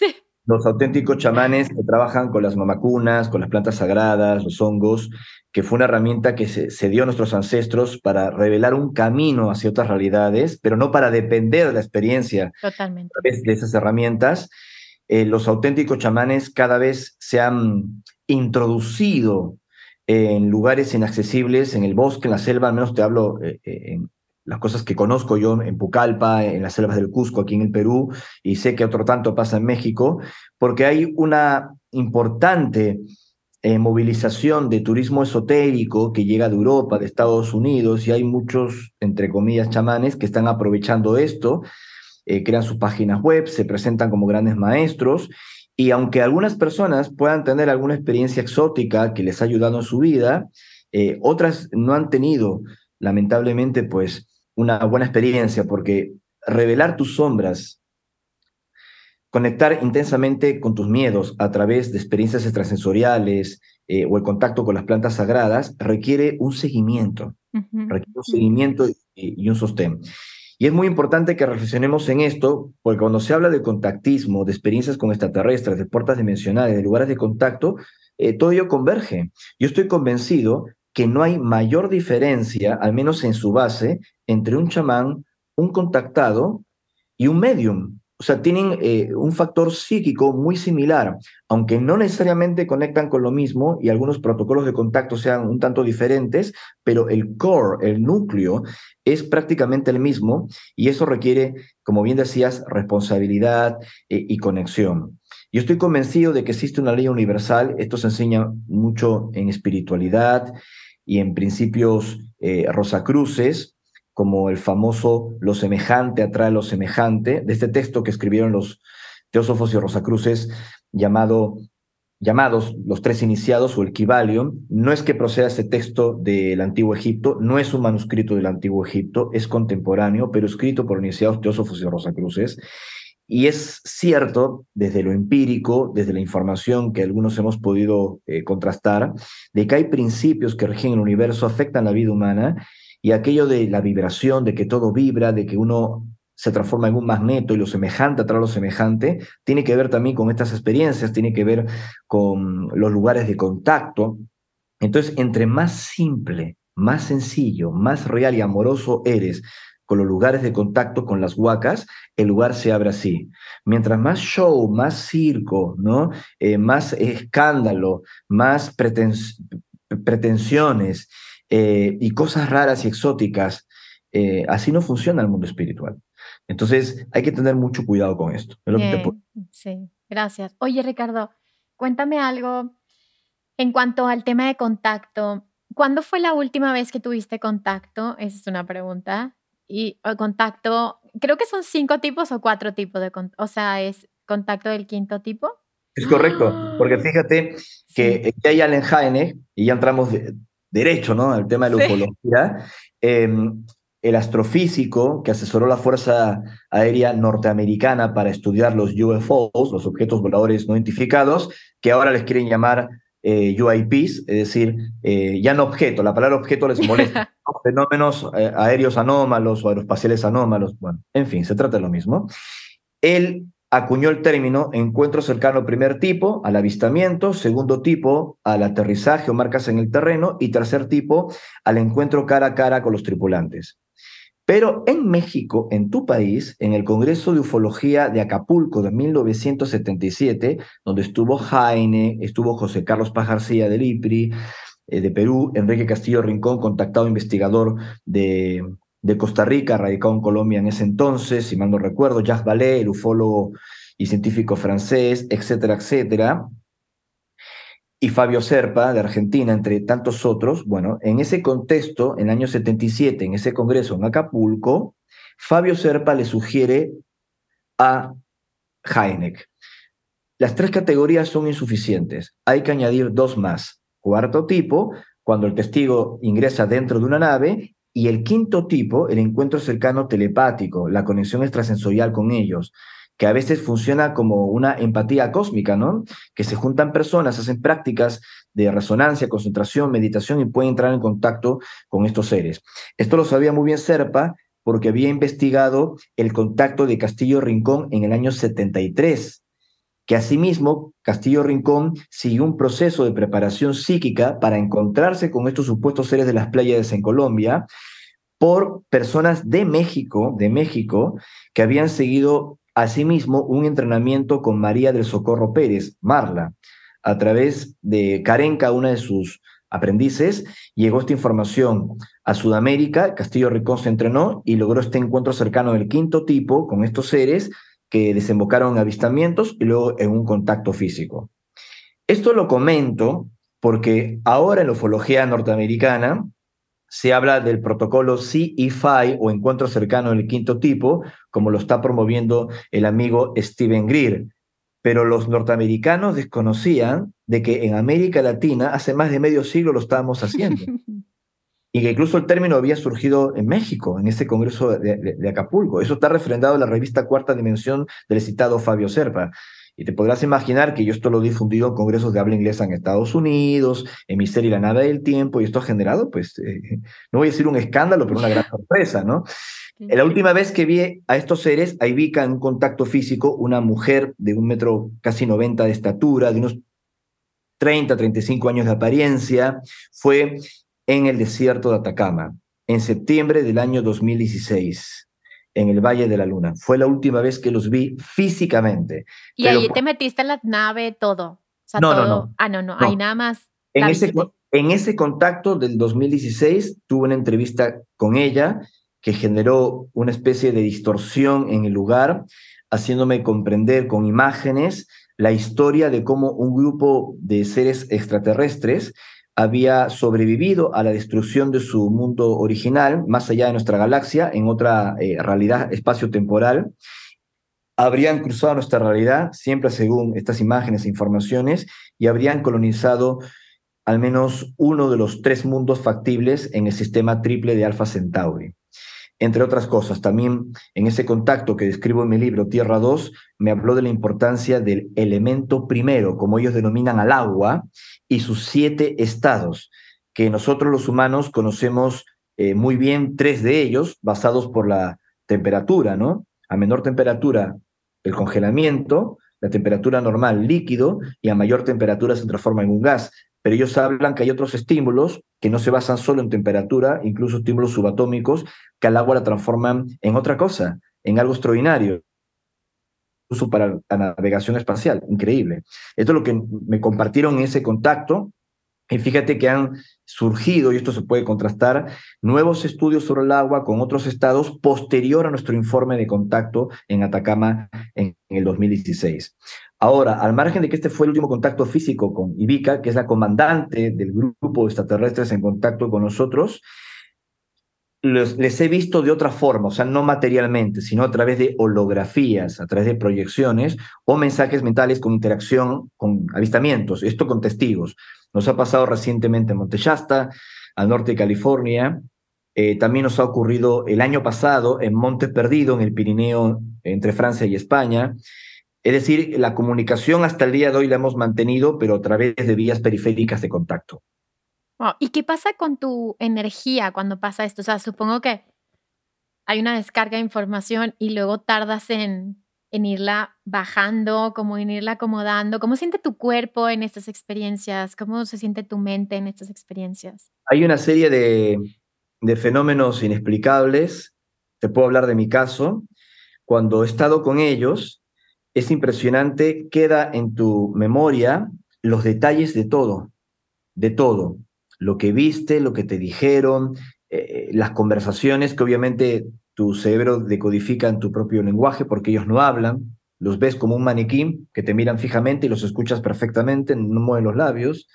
los auténticos chamanes que trabajan con las mamacunas, con las plantas sagradas, los hongos, que fue una herramienta que se, dio a nuestros ancestros para revelar un camino hacia otras realidades, pero no para depender de la experiencia Totalmente. a través de esas herramientas. Eh, los auténticos chamanes cada vez se han introducido en lugares inaccesibles, en el bosque, en la selva, al menos te hablo eh, eh, en, las cosas que conozco yo en Pucallpa, en las selvas del Cusco, aquí en el Perú, y sé que otro tanto pasa en México, porque hay una importante eh, movilización de turismo esotérico que llega de Europa, de Estados Unidos, y hay muchos, entre comillas, chamanes que están aprovechando esto, eh, crean sus páginas web, se presentan como grandes maestros, y aunque algunas personas puedan tener alguna experiencia exótica que les ha ayudado en su vida, eh, otras no han tenido, lamentablemente, pues una buena experiencia, porque revelar tus sombras conectar intensamente con tus miedos a través de experiencias extrasensoriales eh, o el contacto con las plantas sagradas requiere un seguimiento, requiere un seguimiento y, un sostén. Y es muy importante que reflexionemos en esto, porque cuando se habla de contactismo, de experiencias con extraterrestres, de puertas dimensionales, de lugares de contacto, eh, todo ello converge. Yo estoy convencido que no hay mayor diferencia, al menos en su base, entre un chamán, un contactado y un medium o sea, tienen eh, un factor psíquico muy similar, aunque no necesariamente conectan con lo mismo y algunos protocolos de contacto sean un tanto diferentes, pero el core, el núcleo, es prácticamente el mismo y eso requiere, como bien decías, responsabilidad eh, y conexión. Yo estoy convencido de que existe una ley universal, esto se enseña mucho en espiritualidad y en principios eh, rosacruces, como el famoso Lo semejante atrae lo semejante, de este texto que escribieron los teósofos y rosacruces llamado, llamados los tres iniciados o el Kibalion. No es que proceda este texto del Antiguo Egipto, no es un manuscrito del Antiguo Egipto, es contemporáneo, pero escrito por iniciados teósofos y rosacruces. Y es cierto, desde lo empírico, desde la información que algunos hemos podido eh, contrastar, de que hay principios que rigen el universo, afectan la vida humana y aquello de la vibración, de que todo vibra, de que uno se transforma en un magneto y lo semejante atrae lo semejante, tiene que ver también con estas experiencias, tiene que ver con los lugares de contacto. Entonces, entre más simple, más sencillo, más real y amoroso eres con los lugares de contacto con las huacas, el lugar se abre así. Mientras más show, más circo, ¿no? Eh, más escándalo, más pretensiones eh, y cosas raras y exóticas, eh, así no funciona el mundo espiritual. Entonces hay que tener mucho cuidado con esto. Sí, gracias. Oye, Ricardo, cuéntame algo en cuanto al tema de contacto. ¿Cuándo fue la última vez que tuviste contacto? Esa es una pregunta. Y contacto, creo que son cinco tipos o cuatro tipos de contacto. O sea, es contacto del quinto tipo. Es correcto, porque fíjate que ya hay Allen Heine, y ya entramos de, derecho, ¿no? El tema de la ufología. Em, el astrofísico que asesoró la Fuerza Aérea Norteamericana para estudiar los UFOs, los objetos voladores no identificados, que ahora les quieren llamar eh, UIPs, es decir, eh, ya no objeto, la palabra objeto les molesta, <laughs> fenómenos eh, aéreos anómalos o aeroespaciales anómalos, bueno, en fin, se trata de lo mismo. Él acuñó el término encuentro cercano primer tipo al avistamiento, segundo tipo al aterrizaje o marcas en el terreno y tercer tipo al encuentro cara a cara con los tripulantes. Pero en México, en tu país, en el Congreso de Ufología de Acapulco de 1977, donde estuvo Jaime, estuvo José Carlos Pajarcía del IPRI, eh, de Perú, Enrique Castillo Rincón, contactado investigador de de Costa Rica, radicado en Colombia en ese entonces, si mal no recuerdo, Jacques Vallée, el ufólogo y científico francés, etcétera, etcétera. Y Fabio Serpa, de Argentina, entre tantos otros. Bueno, en ese contexto, en el año 77, en ese congreso en Acapulco, Fabio Serpa le sugiere a Heineck. Las tres categorías son insuficientes. Hay que añadir dos más. Cuarto tipo, cuando el testigo ingresa dentro de una nave y el quinto tipo, el encuentro cercano telepático, la conexión extrasensorial con ellos, que a veces funciona como una empatía cósmica, ¿no? Que se juntan personas, hacen prácticas de resonancia, concentración, meditación y pueden entrar en contacto con estos seres. Esto lo sabía muy bien Serpa porque había investigado el contacto de Castillo Rincón en el año 73, que asimismo Castillo Rincón siguió un proceso de preparación psíquica para encontrarse con estos supuestos seres de las playas en Colombia por personas de México, de México, que habían seguido asimismo un entrenamiento con María del Socorro Pérez, Marla, a través de Carenca, una de sus aprendices, llegó esta información a Sudamérica, Castillo Rincón se entrenó y logró este encuentro cercano del quinto tipo con estos seres que desembocaron en avistamientos y luego en un contacto físico. Esto lo comento porque ahora en la ufología norteamericana se habla del protocolo CE5 o encuentro cercano del quinto tipo, como lo está promoviendo el amigo Steven Greer. Pero los norteamericanos desconocían de que en América Latina hace más de medio siglo lo estábamos haciendo. <laughs> y que incluso el término había surgido en México, en ese congreso de, Acapulco. Eso está refrendado en la revista Cuarta Dimensión del citado Fabio Serpa. Y te podrás imaginar que yo esto lo he difundido en congresos de habla inglesa en Estados Unidos, en Mi serie La Nada del Tiempo, y esto ha generado, pues, eh, no voy a decir un escándalo, pero una gran <laughs> sorpresa, ¿no? La última vez que vi a estos seres, a Ivica en un contacto físico, una mujer de un metro casi 90 de estatura, de unos 30, 35 años de apariencia, fue en el desierto de Atacama, en septiembre del año 2016 en el Valle de la Luna. Fue la última vez que los vi físicamente. Y ahí te metiste en la nave, todo. no, no, no. Ah, no, no, ahí nada más. En ese, en ese contacto del 2016 tuve una entrevista con ella que generó una especie de distorsión en el lugar, haciéndome comprender con imágenes la historia de cómo un grupo de seres extraterrestres había sobrevivido a la destrucción de su mundo original, más allá de nuestra galaxia, en otra eh, realidad espacio-temporal. Habrían cruzado nuestra realidad, siempre según estas imágenes e informaciones, y habrían colonizado al menos uno de los tres mundos factibles en el sistema triple de Alpha Centauri. Entre otras cosas, también en ese contacto que describo en mi libro Tierra 2, me habló de la importancia del elemento primero, como ellos denominan al agua, y sus siete estados, que nosotros los humanos conocemos eh, muy bien tres de ellos, basados por la temperatura, ¿no? A menor temperatura, el congelamiento, la temperatura normal, líquido, y a mayor temperatura se transforma en un gas pero ellos hablan que hay otros estímulos que no se basan solo en temperatura, incluso estímulos subatómicos, que al agua la transforman en otra cosa, en algo extraordinario, incluso para la navegación espacial, increíble. Esto es lo que me compartieron en ese contacto, y fíjate que han surgido, y esto se puede contrastar, nuevos estudios sobre el agua con otros estados posterior a nuestro informe de contacto en Atacama en, el 2016. Ahora, al margen de que este fue el último contacto físico con Ivica, que es la comandante del grupo de extraterrestres en contacto con nosotros, les, he visto de otra forma, o sea, no materialmente, sino a través de holografías, a través de proyecciones o mensajes mentales con interacción, con avistamientos, esto con testigos. Nos ha pasado recientemente en Monteshasta, al norte de California. Eh, también nos ha ocurrido el año pasado en Monte Perdido, en el Pirineo, entre Francia y España. Es decir, la comunicación hasta el día de hoy la hemos mantenido, pero a través de vías periféricas de contacto. ¿Y qué pasa con tu energía cuando pasa esto? O sea, supongo que hay una descarga de información y luego tardas en, en irla bajando, como en irla acomodando. ¿Cómo siente tu cuerpo en estas experiencias? ¿Cómo se siente tu mente en estas experiencias? Hay una serie de, de fenómenos inexplicables. Te puedo hablar de mi caso. Cuando he estado con ellos, es impresionante, queda en tu memoria los detalles de todo, de todo, lo que viste, lo que te dijeron, eh, las conversaciones que obviamente tu cerebro decodifica en tu propio lenguaje porque ellos no hablan, los ves como un maniquí que te miran fijamente y los escuchas perfectamente, no mueven los labios.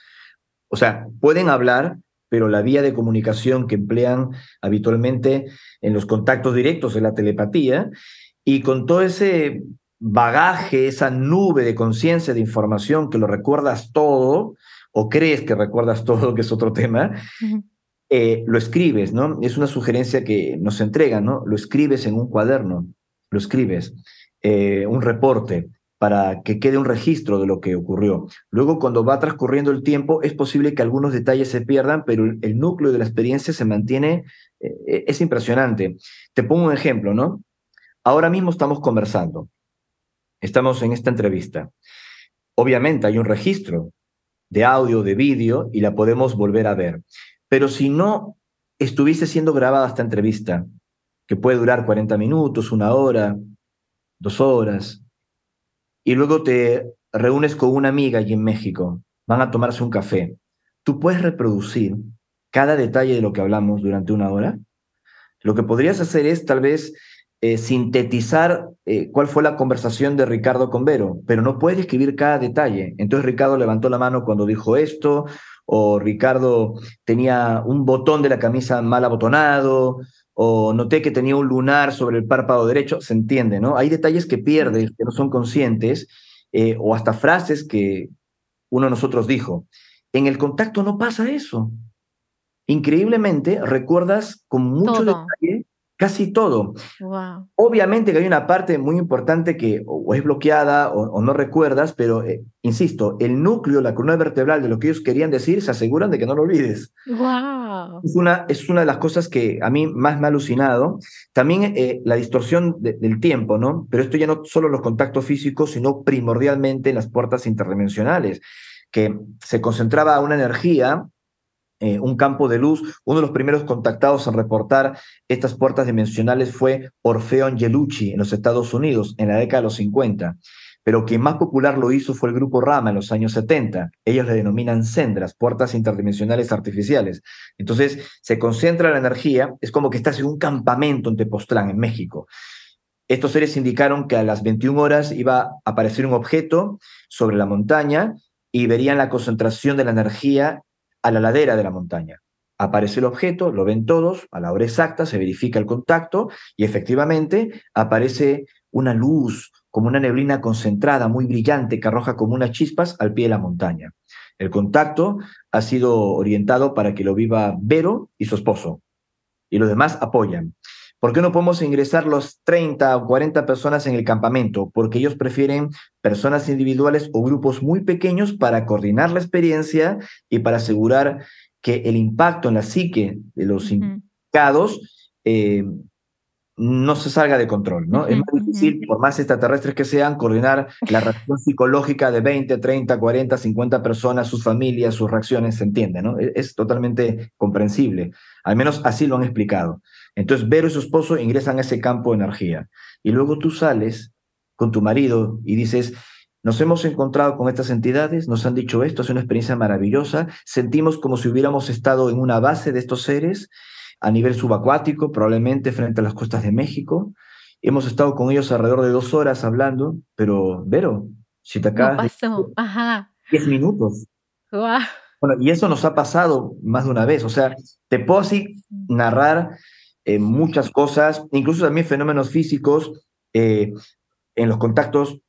O sea, pueden hablar, pero la vía de comunicación que emplean habitualmente en los contactos directos es la telepatía, y con todo ese bagaje, esa nube de conciencia, de información que lo recuerdas todo, o crees que recuerdas <laughs> todo, que es otro tema, eh, lo escribes, ¿no? Es una sugerencia que nos entregan, ¿no? Lo escribes en un cuaderno, lo escribes, eh, un reporte, para que quede un registro de lo que ocurrió. Luego, cuando va transcurriendo el tiempo, es posible que algunos detalles se pierdan, pero el, núcleo de la experiencia se mantiene, eh, es impresionante. Te pongo un ejemplo, ¿no? Ahora mismo estamos conversando estamos en esta entrevista. Obviamente hay un registro de audio, de vídeo, y la podemos volver a ver. Pero si no estuviese siendo grabada esta entrevista, que puede durar 40 minutos, una hora, dos horas, y luego te reúnes con una amiga allí en México, van a tomarse un café, ¿tú puedes reproducir cada detalle de lo que hablamos durante una hora? Lo que podrías hacer es tal vez eh, sintetizar eh, cuál fue la conversación de Ricardo con Vero, pero no puedes escribir cada detalle. Entonces Ricardo levantó la mano cuando dijo esto, o Ricardo tenía un botón de la camisa mal abotonado, o noté que tenía un lunar sobre el párpado derecho, se entiende, ¿no? Hay detalles que pierdes, que no son conscientes, eh, o hasta frases que uno de nosotros dijo. En el contacto no pasa eso. increíblemente recuerdas con mucho detalle casi todo. Obviamente que hay una parte muy importante que o es bloqueada o, no recuerdas, pero eh, insisto, el núcleo, la columna vertebral de lo que ellos querían decir, se aseguran de que no lo olvides. Wow. Es, una, es una de las cosas que a mí más me ha alucinado. También eh, la distorsión del tiempo, ¿no? Pero esto ya no solo los contactos físicos, sino primordialmente en las puertas interdimensionales, que se concentraba una energía eh, un campo de luz. Uno de los primeros contactados en reportar estas puertas dimensionales fue Orfeo Angelucci en los Estados Unidos en la década de los 50. Pero quien más popular lo hizo fue el grupo Rama en los años 70. Ellos le denominan sendras, puertas interdimensionales artificiales. Entonces se concentra la energía, es como que estás en un campamento en Tepoztlán, en México. Estos seres indicaron que a las 21 horas iba a aparecer un objeto sobre la montaña y verían la concentración de la energía a la ladera de la montaña. Aparece el objeto, lo ven todos, a la hora exacta se verifica el contacto y efectivamente aparece una luz, como una neblina concentrada, muy brillante, que arroja como unas chispas al pie de la montaña. El contacto ha sido orientado para que lo viva Vero y su esposo, y los demás apoyan. ¿Por qué no podemos ingresar los 30 o 40 personas en el campamento? Porque ellos prefieren personas individuales o grupos muy pequeños para coordinar la experiencia y para asegurar que el impacto en la psique de los implicados eh, no se salga de control, ¿no? es muy difícil, por más extraterrestres que sean, coordinar la reacción psicológica de 20, 30, 40, 50 personas, sus familias, sus reacciones, se entiende, ¿no? Es, es totalmente comprensible. Al menos así lo han explicado. Entonces, Vero y su esposo ingresan a ese campo de energía. Y luego tú sales con tu marido y dices, nos hemos encontrado con estas entidades, nos han dicho esto, es una experiencia maravillosa, sentimos como si hubiéramos estado en una base de estos seres a nivel subacuático, probablemente frente a las costas de México. Hemos estado con ellos alrededor de dos horas hablando, pero Vero, si te acabas... No Ajá. Diez minutos. Bueno, y eso nos ha pasado más de una vez. O sea, te puedo así narrar eh, muchas cosas, incluso también fenómenos físicos, eh, en los contactos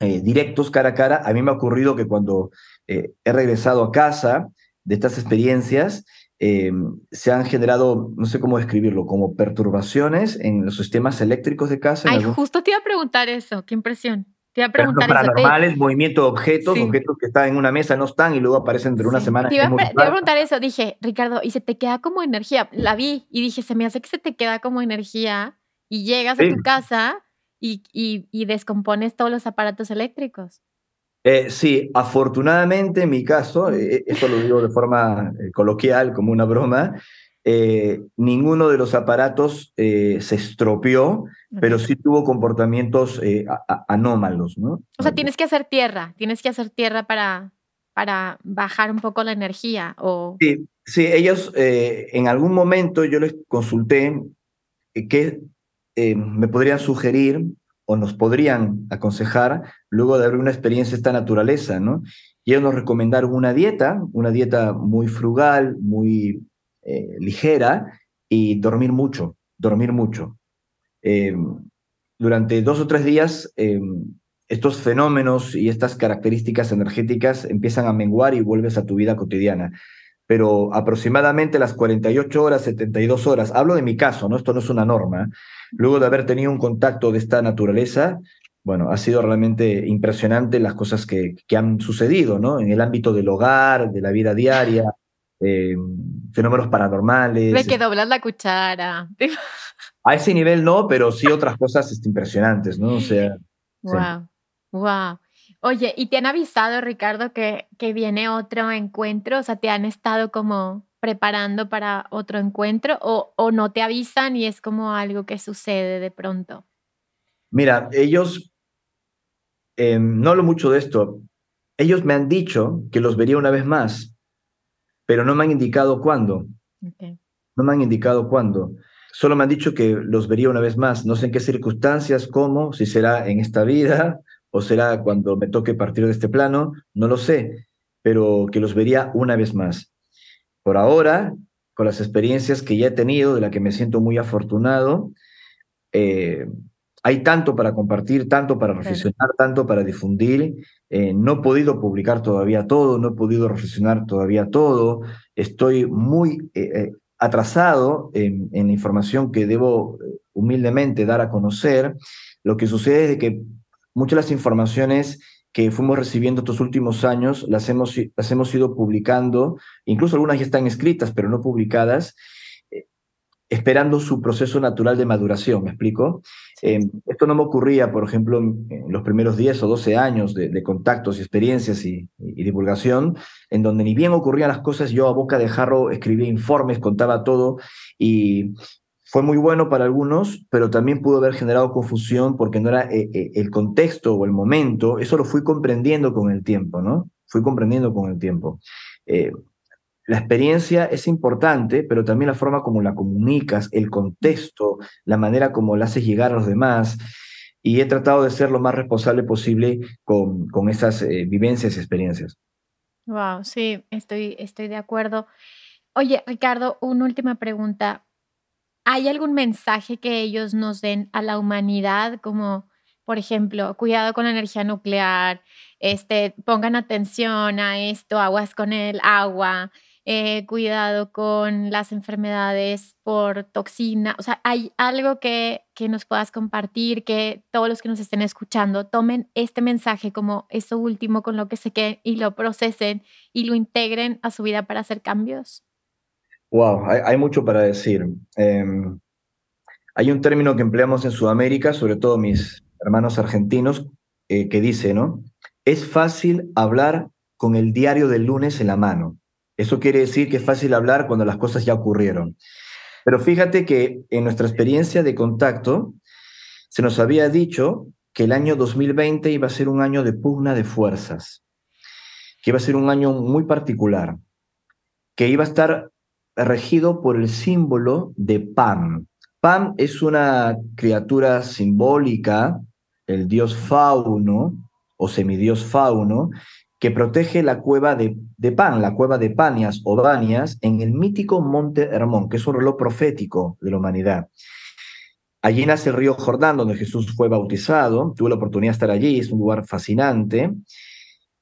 eh, directos cara a cara. A mí me ha ocurrido que cuando he regresado a casa de estas experiencias, se han generado, no sé cómo describirlo, como perturbaciones en los sistemas eléctricos de casa. Ay, justo te iba a preguntar eso, qué impresión. Te iba a preguntar paranormales, movimiento de objetos, objetos que están en una mesa no están y luego aparecen dentro de una semana. Te iba, a preguntar eso, dije, Ricardo, y se te queda como energía. La vi y dije, se me hace que se te queda como energía y llegas a tu casa y, y, descompones todos los aparatos eléctricos. Eh, sí, afortunadamente en mi caso, eh, esto lo digo de forma eh, coloquial, como una broma, eh, ninguno de los aparatos eh, se estropeó, pero sí tuvo comportamientos eh, anómalos, ¿no? O sea, tienes que hacer tierra, tienes que hacer tierra para, para bajar un poco la energía. O... Sí, sí, ellos en algún momento yo les consulté qué me podrían sugerir o nos podrían aconsejar luego de haber una experiencia de esta naturaleza, ¿no? Y ellos nos recomendaron una dieta, una dieta muy frugal, muy eh, ligera y dormir mucho, dormir mucho. Eh, durante dos o tres días, eh, estos fenómenos y estas características energéticas empiezan a menguar y vuelves a tu vida cotidiana. Pero aproximadamente las 48 horas, 72 horas, hablo de mi caso, ¿no? Esto no es una norma. Luego de haber tenido un contacto de esta naturaleza, bueno, ha sido realmente impresionante las cosas que, que han sucedido, ¿no? En el ámbito del hogar, de la vida diaria, eh, fenómenos paranormales. Ve que doblas la cuchara. A ese nivel no, pero sí otras cosas este, impresionantes, ¿no? O sea. Wow, wow. Oye, ¿y te han avisado, Ricardo, que, que viene otro encuentro? O sea, ¿te han estado como preparando para otro encuentro o, o no te avisan y es como algo que sucede de pronto? Mira, ellos, em, no hablo mucho de esto, ellos me han dicho que los vería una vez más, pero no me han indicado cuándo. No me han indicado cuándo. Solo me han dicho que los vería una vez más. No sé en qué circunstancias, cómo, si será en esta vida o será cuando me toque partir de este plano, no lo sé, pero que los vería una vez más. Por ahora, con las experiencias que ya he tenido, de la que me siento muy afortunado, eh, hay tanto para compartir, tanto para reflexionar, tanto para difundir. Eh, no he podido publicar todavía todo, no he podido reflexionar todavía todo. Estoy muy eh, eh, atrasado en, la información que debo humildemente dar a conocer. Lo que sucede es que muchas de las informaciones que fuimos recibiendo estos últimos años las hemos, las hemos ido publicando, incluso algunas ya están escritas, pero no publicadas, esperando su proceso natural de maduración, ¿me explico? Eh, esto no me ocurría, por ejemplo, en los primeros 10 o 12 años de, contactos y experiencias y, divulgación, en donde ni bien ocurrían las cosas, yo a boca de jarro escribía informes, contaba todo y fue muy bueno para algunos, pero también pudo haber generado confusión porque no era eh, eh, el contexto o el momento, eso lo fui comprendiendo con el tiempo, ¿no? Fui comprendiendo con el tiempo la experiencia es importante, pero también la forma como la comunicas, el contexto, la manera como la haces llegar a los demás. Y he tratado de ser lo más responsable posible con, con esas eh, vivencias y experiencias. Wow, sí, estoy, estoy de acuerdo. Oye, Ricardo, una última pregunta. ¿Hay algún mensaje que ellos nos den a la humanidad como, por ejemplo, cuidado con la energía nuclear, este, pongan atención a esto, aguas con el agua, eh, cuidado con las enfermedades por toxina. O sea, hay algo que, que nos puedas compartir, que todos los que nos estén escuchando tomen este mensaje como eso último con lo que se queden y lo procesen y lo integren a su vida para hacer cambios. Wow, hay, mucho para decir. Em, hay un término que empleamos en Sudamérica, sobre todo mis hermanos argentinos, eh, que dice, ¿no? Es fácil hablar con el diario del lunes en la mano. Eso quiere decir que es fácil hablar cuando las cosas ya ocurrieron. Pero fíjate que en nuestra experiencia de contacto se nos había dicho que el año 2020 iba a ser un año de pugna de fuerzas, que iba a ser un año muy particular, que iba a estar regido por el símbolo de Pan. Pan es una criatura simbólica, el dios fauno o semidios fauno, que protege la cueva de, Pan, la cueva de Panias o Banias, en el mítico Monte Hermón, que es un reloj profético de la humanidad. Allí nace el río Jordán, donde Jesús fue bautizado. Tuve la oportunidad de estar allí, es un lugar fascinante,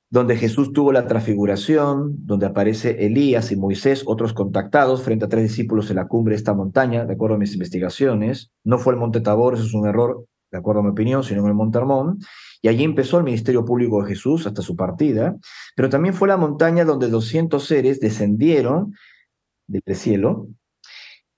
donde Jesús tuvo la transfiguración, donde aparece Elías y Moisés, otros contactados, frente a tres discípulos en la cumbre de esta montaña, de acuerdo a mis investigaciones. No fue el Monte Tabor, eso es un error, de acuerdo a mi opinión, sino en el Monte Hermón. Y allí empezó el ministerio público de Jesús hasta su partida, pero también fue la montaña donde 200 seres descendieron del cielo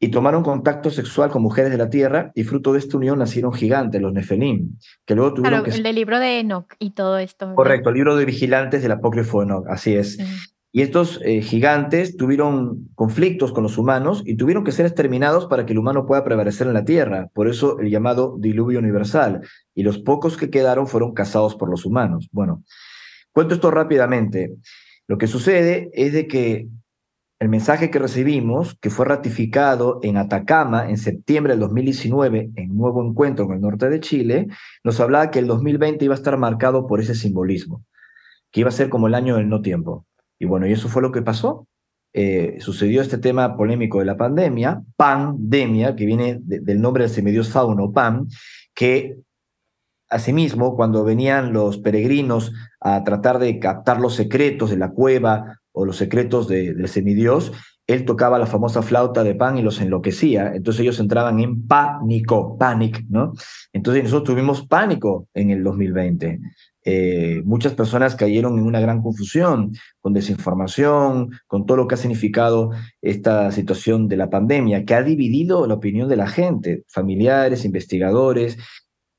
y tomaron contacto sexual con mujeres de la tierra y fruto de esta unión nacieron gigantes, los Nefelim, que luego tuvieron claro, el del libro de Enoch y todo esto. Correcto, el libro de vigilantes del apócrifo de Enoch, así es. Y estos eh, gigantes tuvieron conflictos con los humanos y tuvieron que ser exterminados para que el humano pueda prevalecer en la tierra. Por eso el llamado diluvio universal. Y los pocos que quedaron fueron cazados por los humanos. Bueno, cuento esto rápidamente. Lo que sucede es de que el mensaje que recibimos, que fue ratificado en Atacama en septiembre del 2019 en un nuevo encuentro en el norte de Chile, nos hablaba que el 2020 iba a estar marcado por ese simbolismo, que iba a ser como el año del no tiempo. Y bueno, y eso fue lo que pasó. Eh, sucedió este tema polémico de la pandemia, pandemia, que viene del nombre del semidios fauno, Pan, que asimismo, cuando venían los peregrinos a tratar de captar los secretos de la cueva o los secretos del semidios, él tocaba la famosa flauta de pan y los enloquecía. Entonces ellos entraban en pánico, panic, ¿no? Entonces nosotros tuvimos pánico en el 2020. Eh, muchas personas cayeron en una gran confusión, con desinformación, con todo lo que ha significado esta situación de la pandemia, que ha dividido la opinión de la gente, familiares, investigadores,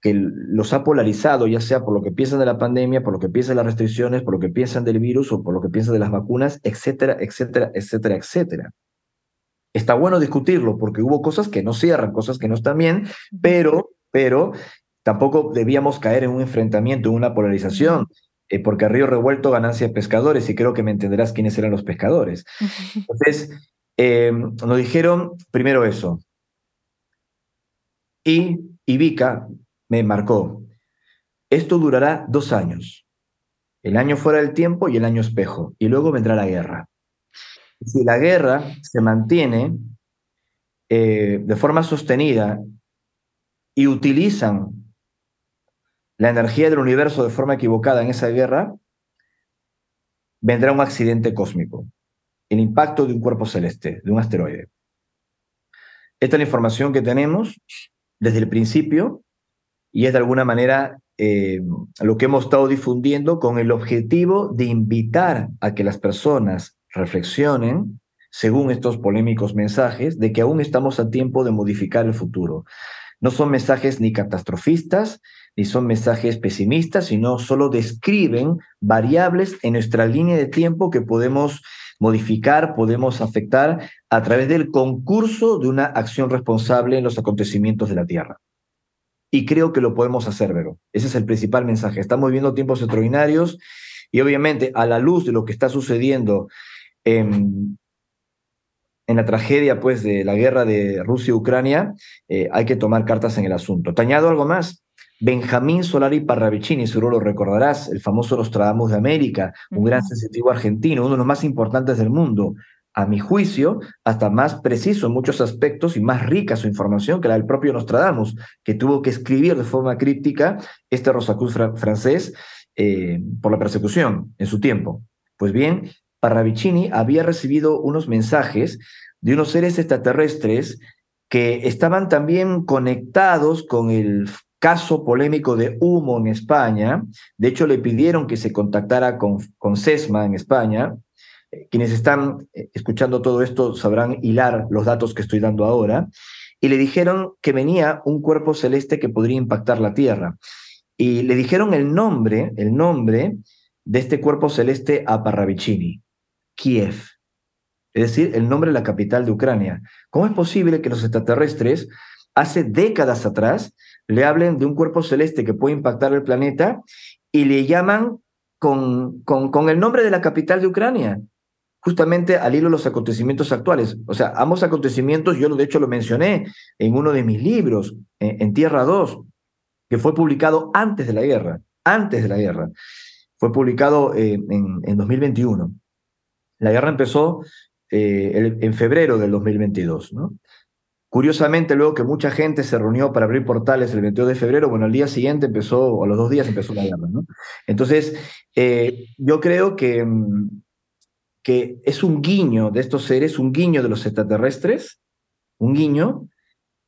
que los ha polarizado, ya sea por lo que piensan de la pandemia, por lo que piensan de las restricciones, por lo que piensan del virus o por lo que piensan de las vacunas, etcétera, etcétera, etcétera, etcétera. Está bueno discutirlo porque hubo cosas que no cierran, cosas que no están bien, pero, pero Tampoco debíamos caer en un enfrentamiento, en una polarización, eh, porque a río revuelto ganancia de pescadores, y creo que me entenderás quiénes eran los pescadores. <laughs> Entonces, em, nos dijeron primero eso. Y Ivica me marcó, esto durará dos años, el año fuera del tiempo y el año espejo, y luego vendrá la guerra. Si la guerra se mantiene eh, de forma sostenida y utilizan la energía del universo de forma equivocada en esa guerra, vendrá un accidente cósmico, el impacto de un cuerpo celeste, de un asteroide. Esta es la información que tenemos desde el principio y es de alguna manera eh, lo que hemos estado difundiendo con el objetivo de invitar a que las personas reflexionen según estos polémicos mensajes de que aún estamos a tiempo de modificar el futuro. No son mensajes ni catastrofistas, ni son mensajes pesimistas, sino solo describen variables en nuestra línea de tiempo que podemos modificar, podemos afectar a través del concurso de una acción responsable en los acontecimientos de la Tierra. Y creo que lo podemos hacer, Vero. Ese es el principal mensaje. Estamos viviendo tiempos extraordinarios y obviamente a la luz de lo que está sucediendo en, en la tragedia pues, de la guerra de Rusia-Ucrania, eh, hay que tomar cartas en el asunto. ¿Te añado algo más? Benjamín Solari Parravicini, seguro lo recordarás, el famoso Nostradamus de América, un gran sensitivo argentino, uno de los más importantes del mundo. A mi juicio, hasta más preciso en muchos aspectos y más rica su información que la del propio Nostradamus, que tuvo que escribir de forma críptica este Rosacruz francés eh, por la persecución en su tiempo. Pues bien, Parravicini había recibido unos mensajes de unos seres extraterrestres que estaban también conectados con el caso polémico de humo en España. De hecho, le pidieron que se contactara con, con CESMA en España. Quienes están eh, escuchando todo esto sabrán hilar los datos que estoy dando ahora. Y le dijeron que venía un cuerpo celeste que podría impactar la Tierra. Y le dijeron el nombre, el nombre de este cuerpo celeste a Parravicini, Kiev. Es decir, el nombre de la capital de Ucrania. ¿Cómo es posible que los extraterrestres hace décadas atrás le hablen de un cuerpo celeste que puede impactar el planeta y le llaman con, con, con el nombre de la capital de Ucrania, justamente al hilo de los acontecimientos actuales. O sea, ambos acontecimientos, yo de hecho lo mencioné en uno de mis libros, en, Tierra 2, que fue publicado antes de la guerra, antes de la guerra. Fue publicado eh, en, en, 2021. La guerra empezó eh, en febrero del 2022, ¿no? Curiosamente, luego que mucha gente se reunió para abrir portales el 22 de febrero, bueno, al día siguiente empezó, o a los dos días empezó la guerra, ¿no? Entonces, eh, yo creo que, mm, que es un guiño de estos seres, un guiño de los extraterrestres, un guiño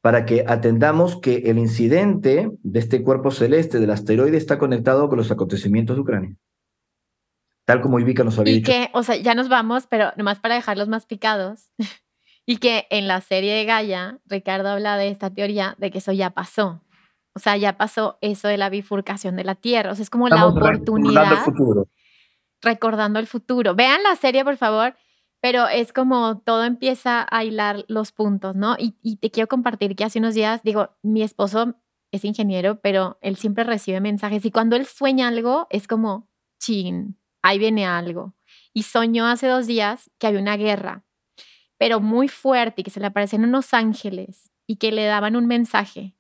para que atendamos que el incidente de este cuerpo celeste del asteroide está conectado con los acontecimientos de Ucrania. Tal como Ivica nos había y dicho. que, o sea, ya nos vamos, pero nomás para dejarlos más picados. Y que en la serie de Gaia, Ricardo habla de esta teoría de que eso ya pasó. O sea, ya pasó eso de la bifurcación de la Tierra. O sea, es como la oportunidad. Recordando el futuro. Recordando el futuro. Vean la serie, por favor. Pero es como todo empieza a hilar los puntos, ¿no? Y, y te quiero compartir que hace unos días, digo, mi esposo es ingeniero, pero él siempre recibe mensajes y cuando él sueña algo es como, chin, ahí viene algo. Y soñó hace dos días que había una guerra pero muy fuerte y que se le aparecían unos ángeles y que le daban un mensaje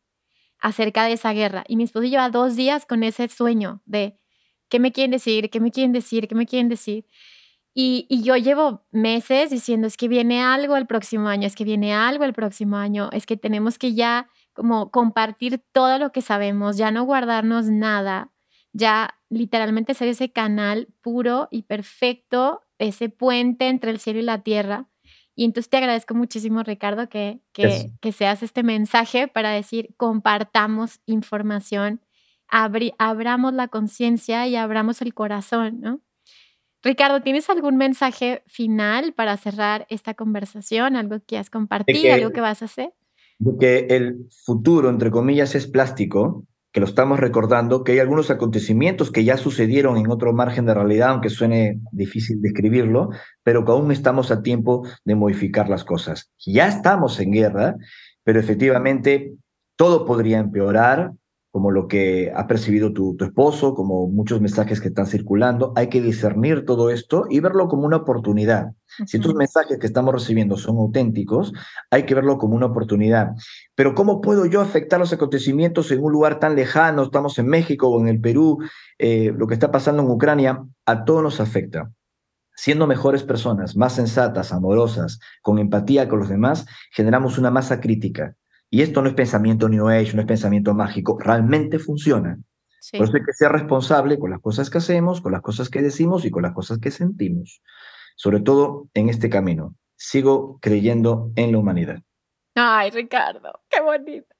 acerca de esa guerra. Y mi esposo lleva dos días con ese sueño de qué me quieren decir, qué me quieren decir, qué me quieren decir. Y, y, yo llevo meses diciendo, es que viene algo el próximo año, es que viene algo el próximo año, es que tenemos que ya como compartir todo lo que sabemos, ya no guardarnos nada, ya literalmente ser ese canal puro y perfecto, ese puente entre el cielo y la tierra y entonces te agradezco muchísimo, Ricardo, que, que, que seas este mensaje para decir, compartamos información, abramos la conciencia y abramos el corazón, ¿no? Ricardo, ¿tienes algún mensaje final para cerrar esta conversación? ¿Algo que quieras compartir? ¿Algo que vas a hacer? Que el futuro, entre comillas, es plástico que lo estamos recordando, que hay algunos acontecimientos que ya sucedieron en otro margen de realidad, aunque suene difícil describirlo, pero que aún estamos a tiempo de modificar las cosas. Ya estamos en guerra, pero efectivamente todo podría empeorar, como lo que ha percibido tu, tu, esposo, como muchos mensajes que están circulando. Hay que discernir todo esto y verlo como una oportunidad. Si estos mensajes que estamos recibiendo son auténticos, hay que verlo como una oportunidad. Pero ¿cómo puedo yo afectar los acontecimientos en un lugar tan lejano? Estamos en México o en el Perú, eh, lo que está pasando en Ucrania, a todos nos afecta. Siendo mejores personas, más sensatas, amorosas, con empatía con los demás, generamos una masa crítica y esto no es pensamiento New Age, no es pensamiento mágico, realmente funciona. Por eso hay que ser responsable con las cosas que hacemos, con las cosas que decimos y con las cosas que sentimos. Sobre todo en este camino. Sigo creyendo en la humanidad. Ay, Ricardo, qué bonito.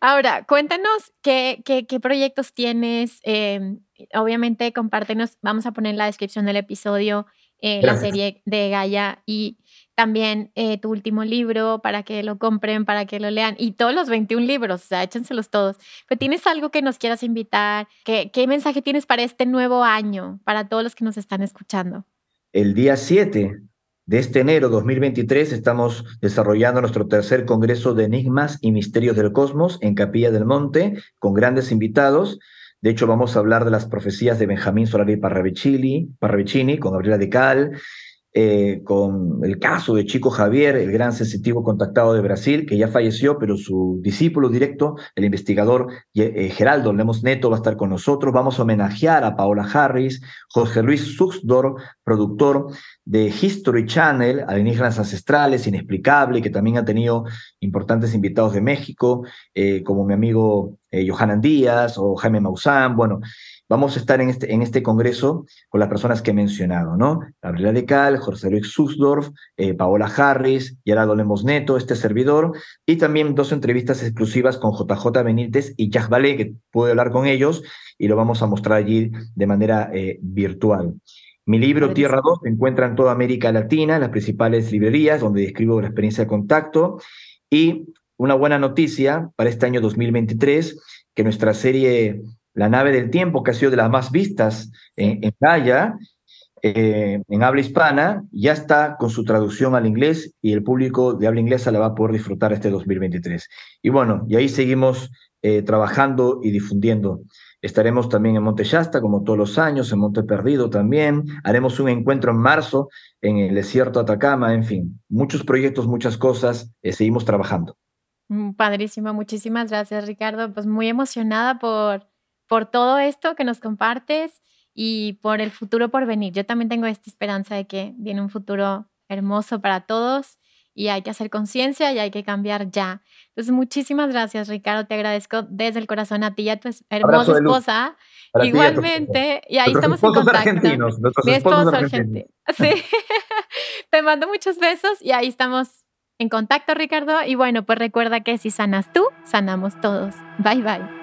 Ahora, cuéntanos qué, qué, proyectos tienes. Em, obviamente, compártenos, vamos a poner en la descripción del episodio eh, la serie de Gaia y también eh, tu último libro para que lo compren, para que lo lean y todos los 21 libros, o sea, échenselos todos. Pero tienes algo que nos quieras invitar, ¿Qué, ¿qué mensaje tienes para este nuevo año, para todos los que nos están escuchando? El día 7 de este enero 2023 estamos desarrollando nuestro tercer Congreso de Enigmas y Misterios del Cosmos en Capilla del Monte, con grandes invitados. De hecho, vamos a hablar de las profecías de Benjamín Solari Parravicini, con Gabriela de Cal, eh, con el caso de Chico Javier, el gran sensitivo contactado de Brasil, que ya falleció, pero su discípulo directo, el investigador eh, Geraldo Lemos Neto, va a estar con nosotros. Vamos a homenajear a Paola Harris, Jorge Luis Suxdor, productor de History Channel, Alienígenas Ancestrales, Inexplicable, que también ha tenido importantes invitados de México, eh, como mi amigo Johanan Díaz o Jaime Maussan. Bueno, Vamos a estar en este, en este congreso con las personas que he mencionado, ¿no? Gabriela Decal, José Luis Susdorf, eh, Paola Harris, Gerardo Lemos Neto, este servidor, y también dos entrevistas exclusivas con JJ Benítez y Jack Ballet, que pude hablar con ellos y lo vamos a mostrar allí de manera eh, virtual. Mi libro Tierra 2 se encuentra en toda América Latina, en las principales librerías, donde describo la experiencia de contacto. Y una buena noticia para este año 2023, que nuestra serie la nave del tiempo, que ha sido de las más vistas en, en Gaia, eh, en habla hispana, ya está con su traducción al inglés y el público de habla inglesa la va a poder disfrutar este 2023. Y bueno, y ahí seguimos eh, trabajando y difundiendo. Estaremos también en Monte Shasta, como todos los años, en Monte Perdido también. Haremos un encuentro en marzo en el desierto Atacama, en fin, muchos proyectos, muchas cosas, eh, seguimos trabajando. Mm, padrísimo, muchísimas gracias Ricardo. Pues muy emocionada por, por todo esto que nos compartes y por el futuro por venir. Yo también tengo esta esperanza de que viene un futuro hermoso para todos y hay que hacer conciencia y hay que cambiar ya. Entonces, muchísimas gracias, Ricardo. Te agradezco desde el corazón a ti y a tu hermosa esposa. Igualmente, y, ahí estamos en contacto. Argentinos, Mi esposo argentino. <laughs> Sí. Te mando muchos besos y ahí estamos en contacto, Ricardo. Y bueno, pues recuerda que si sanas tú, sanamos todos. Bye, bye.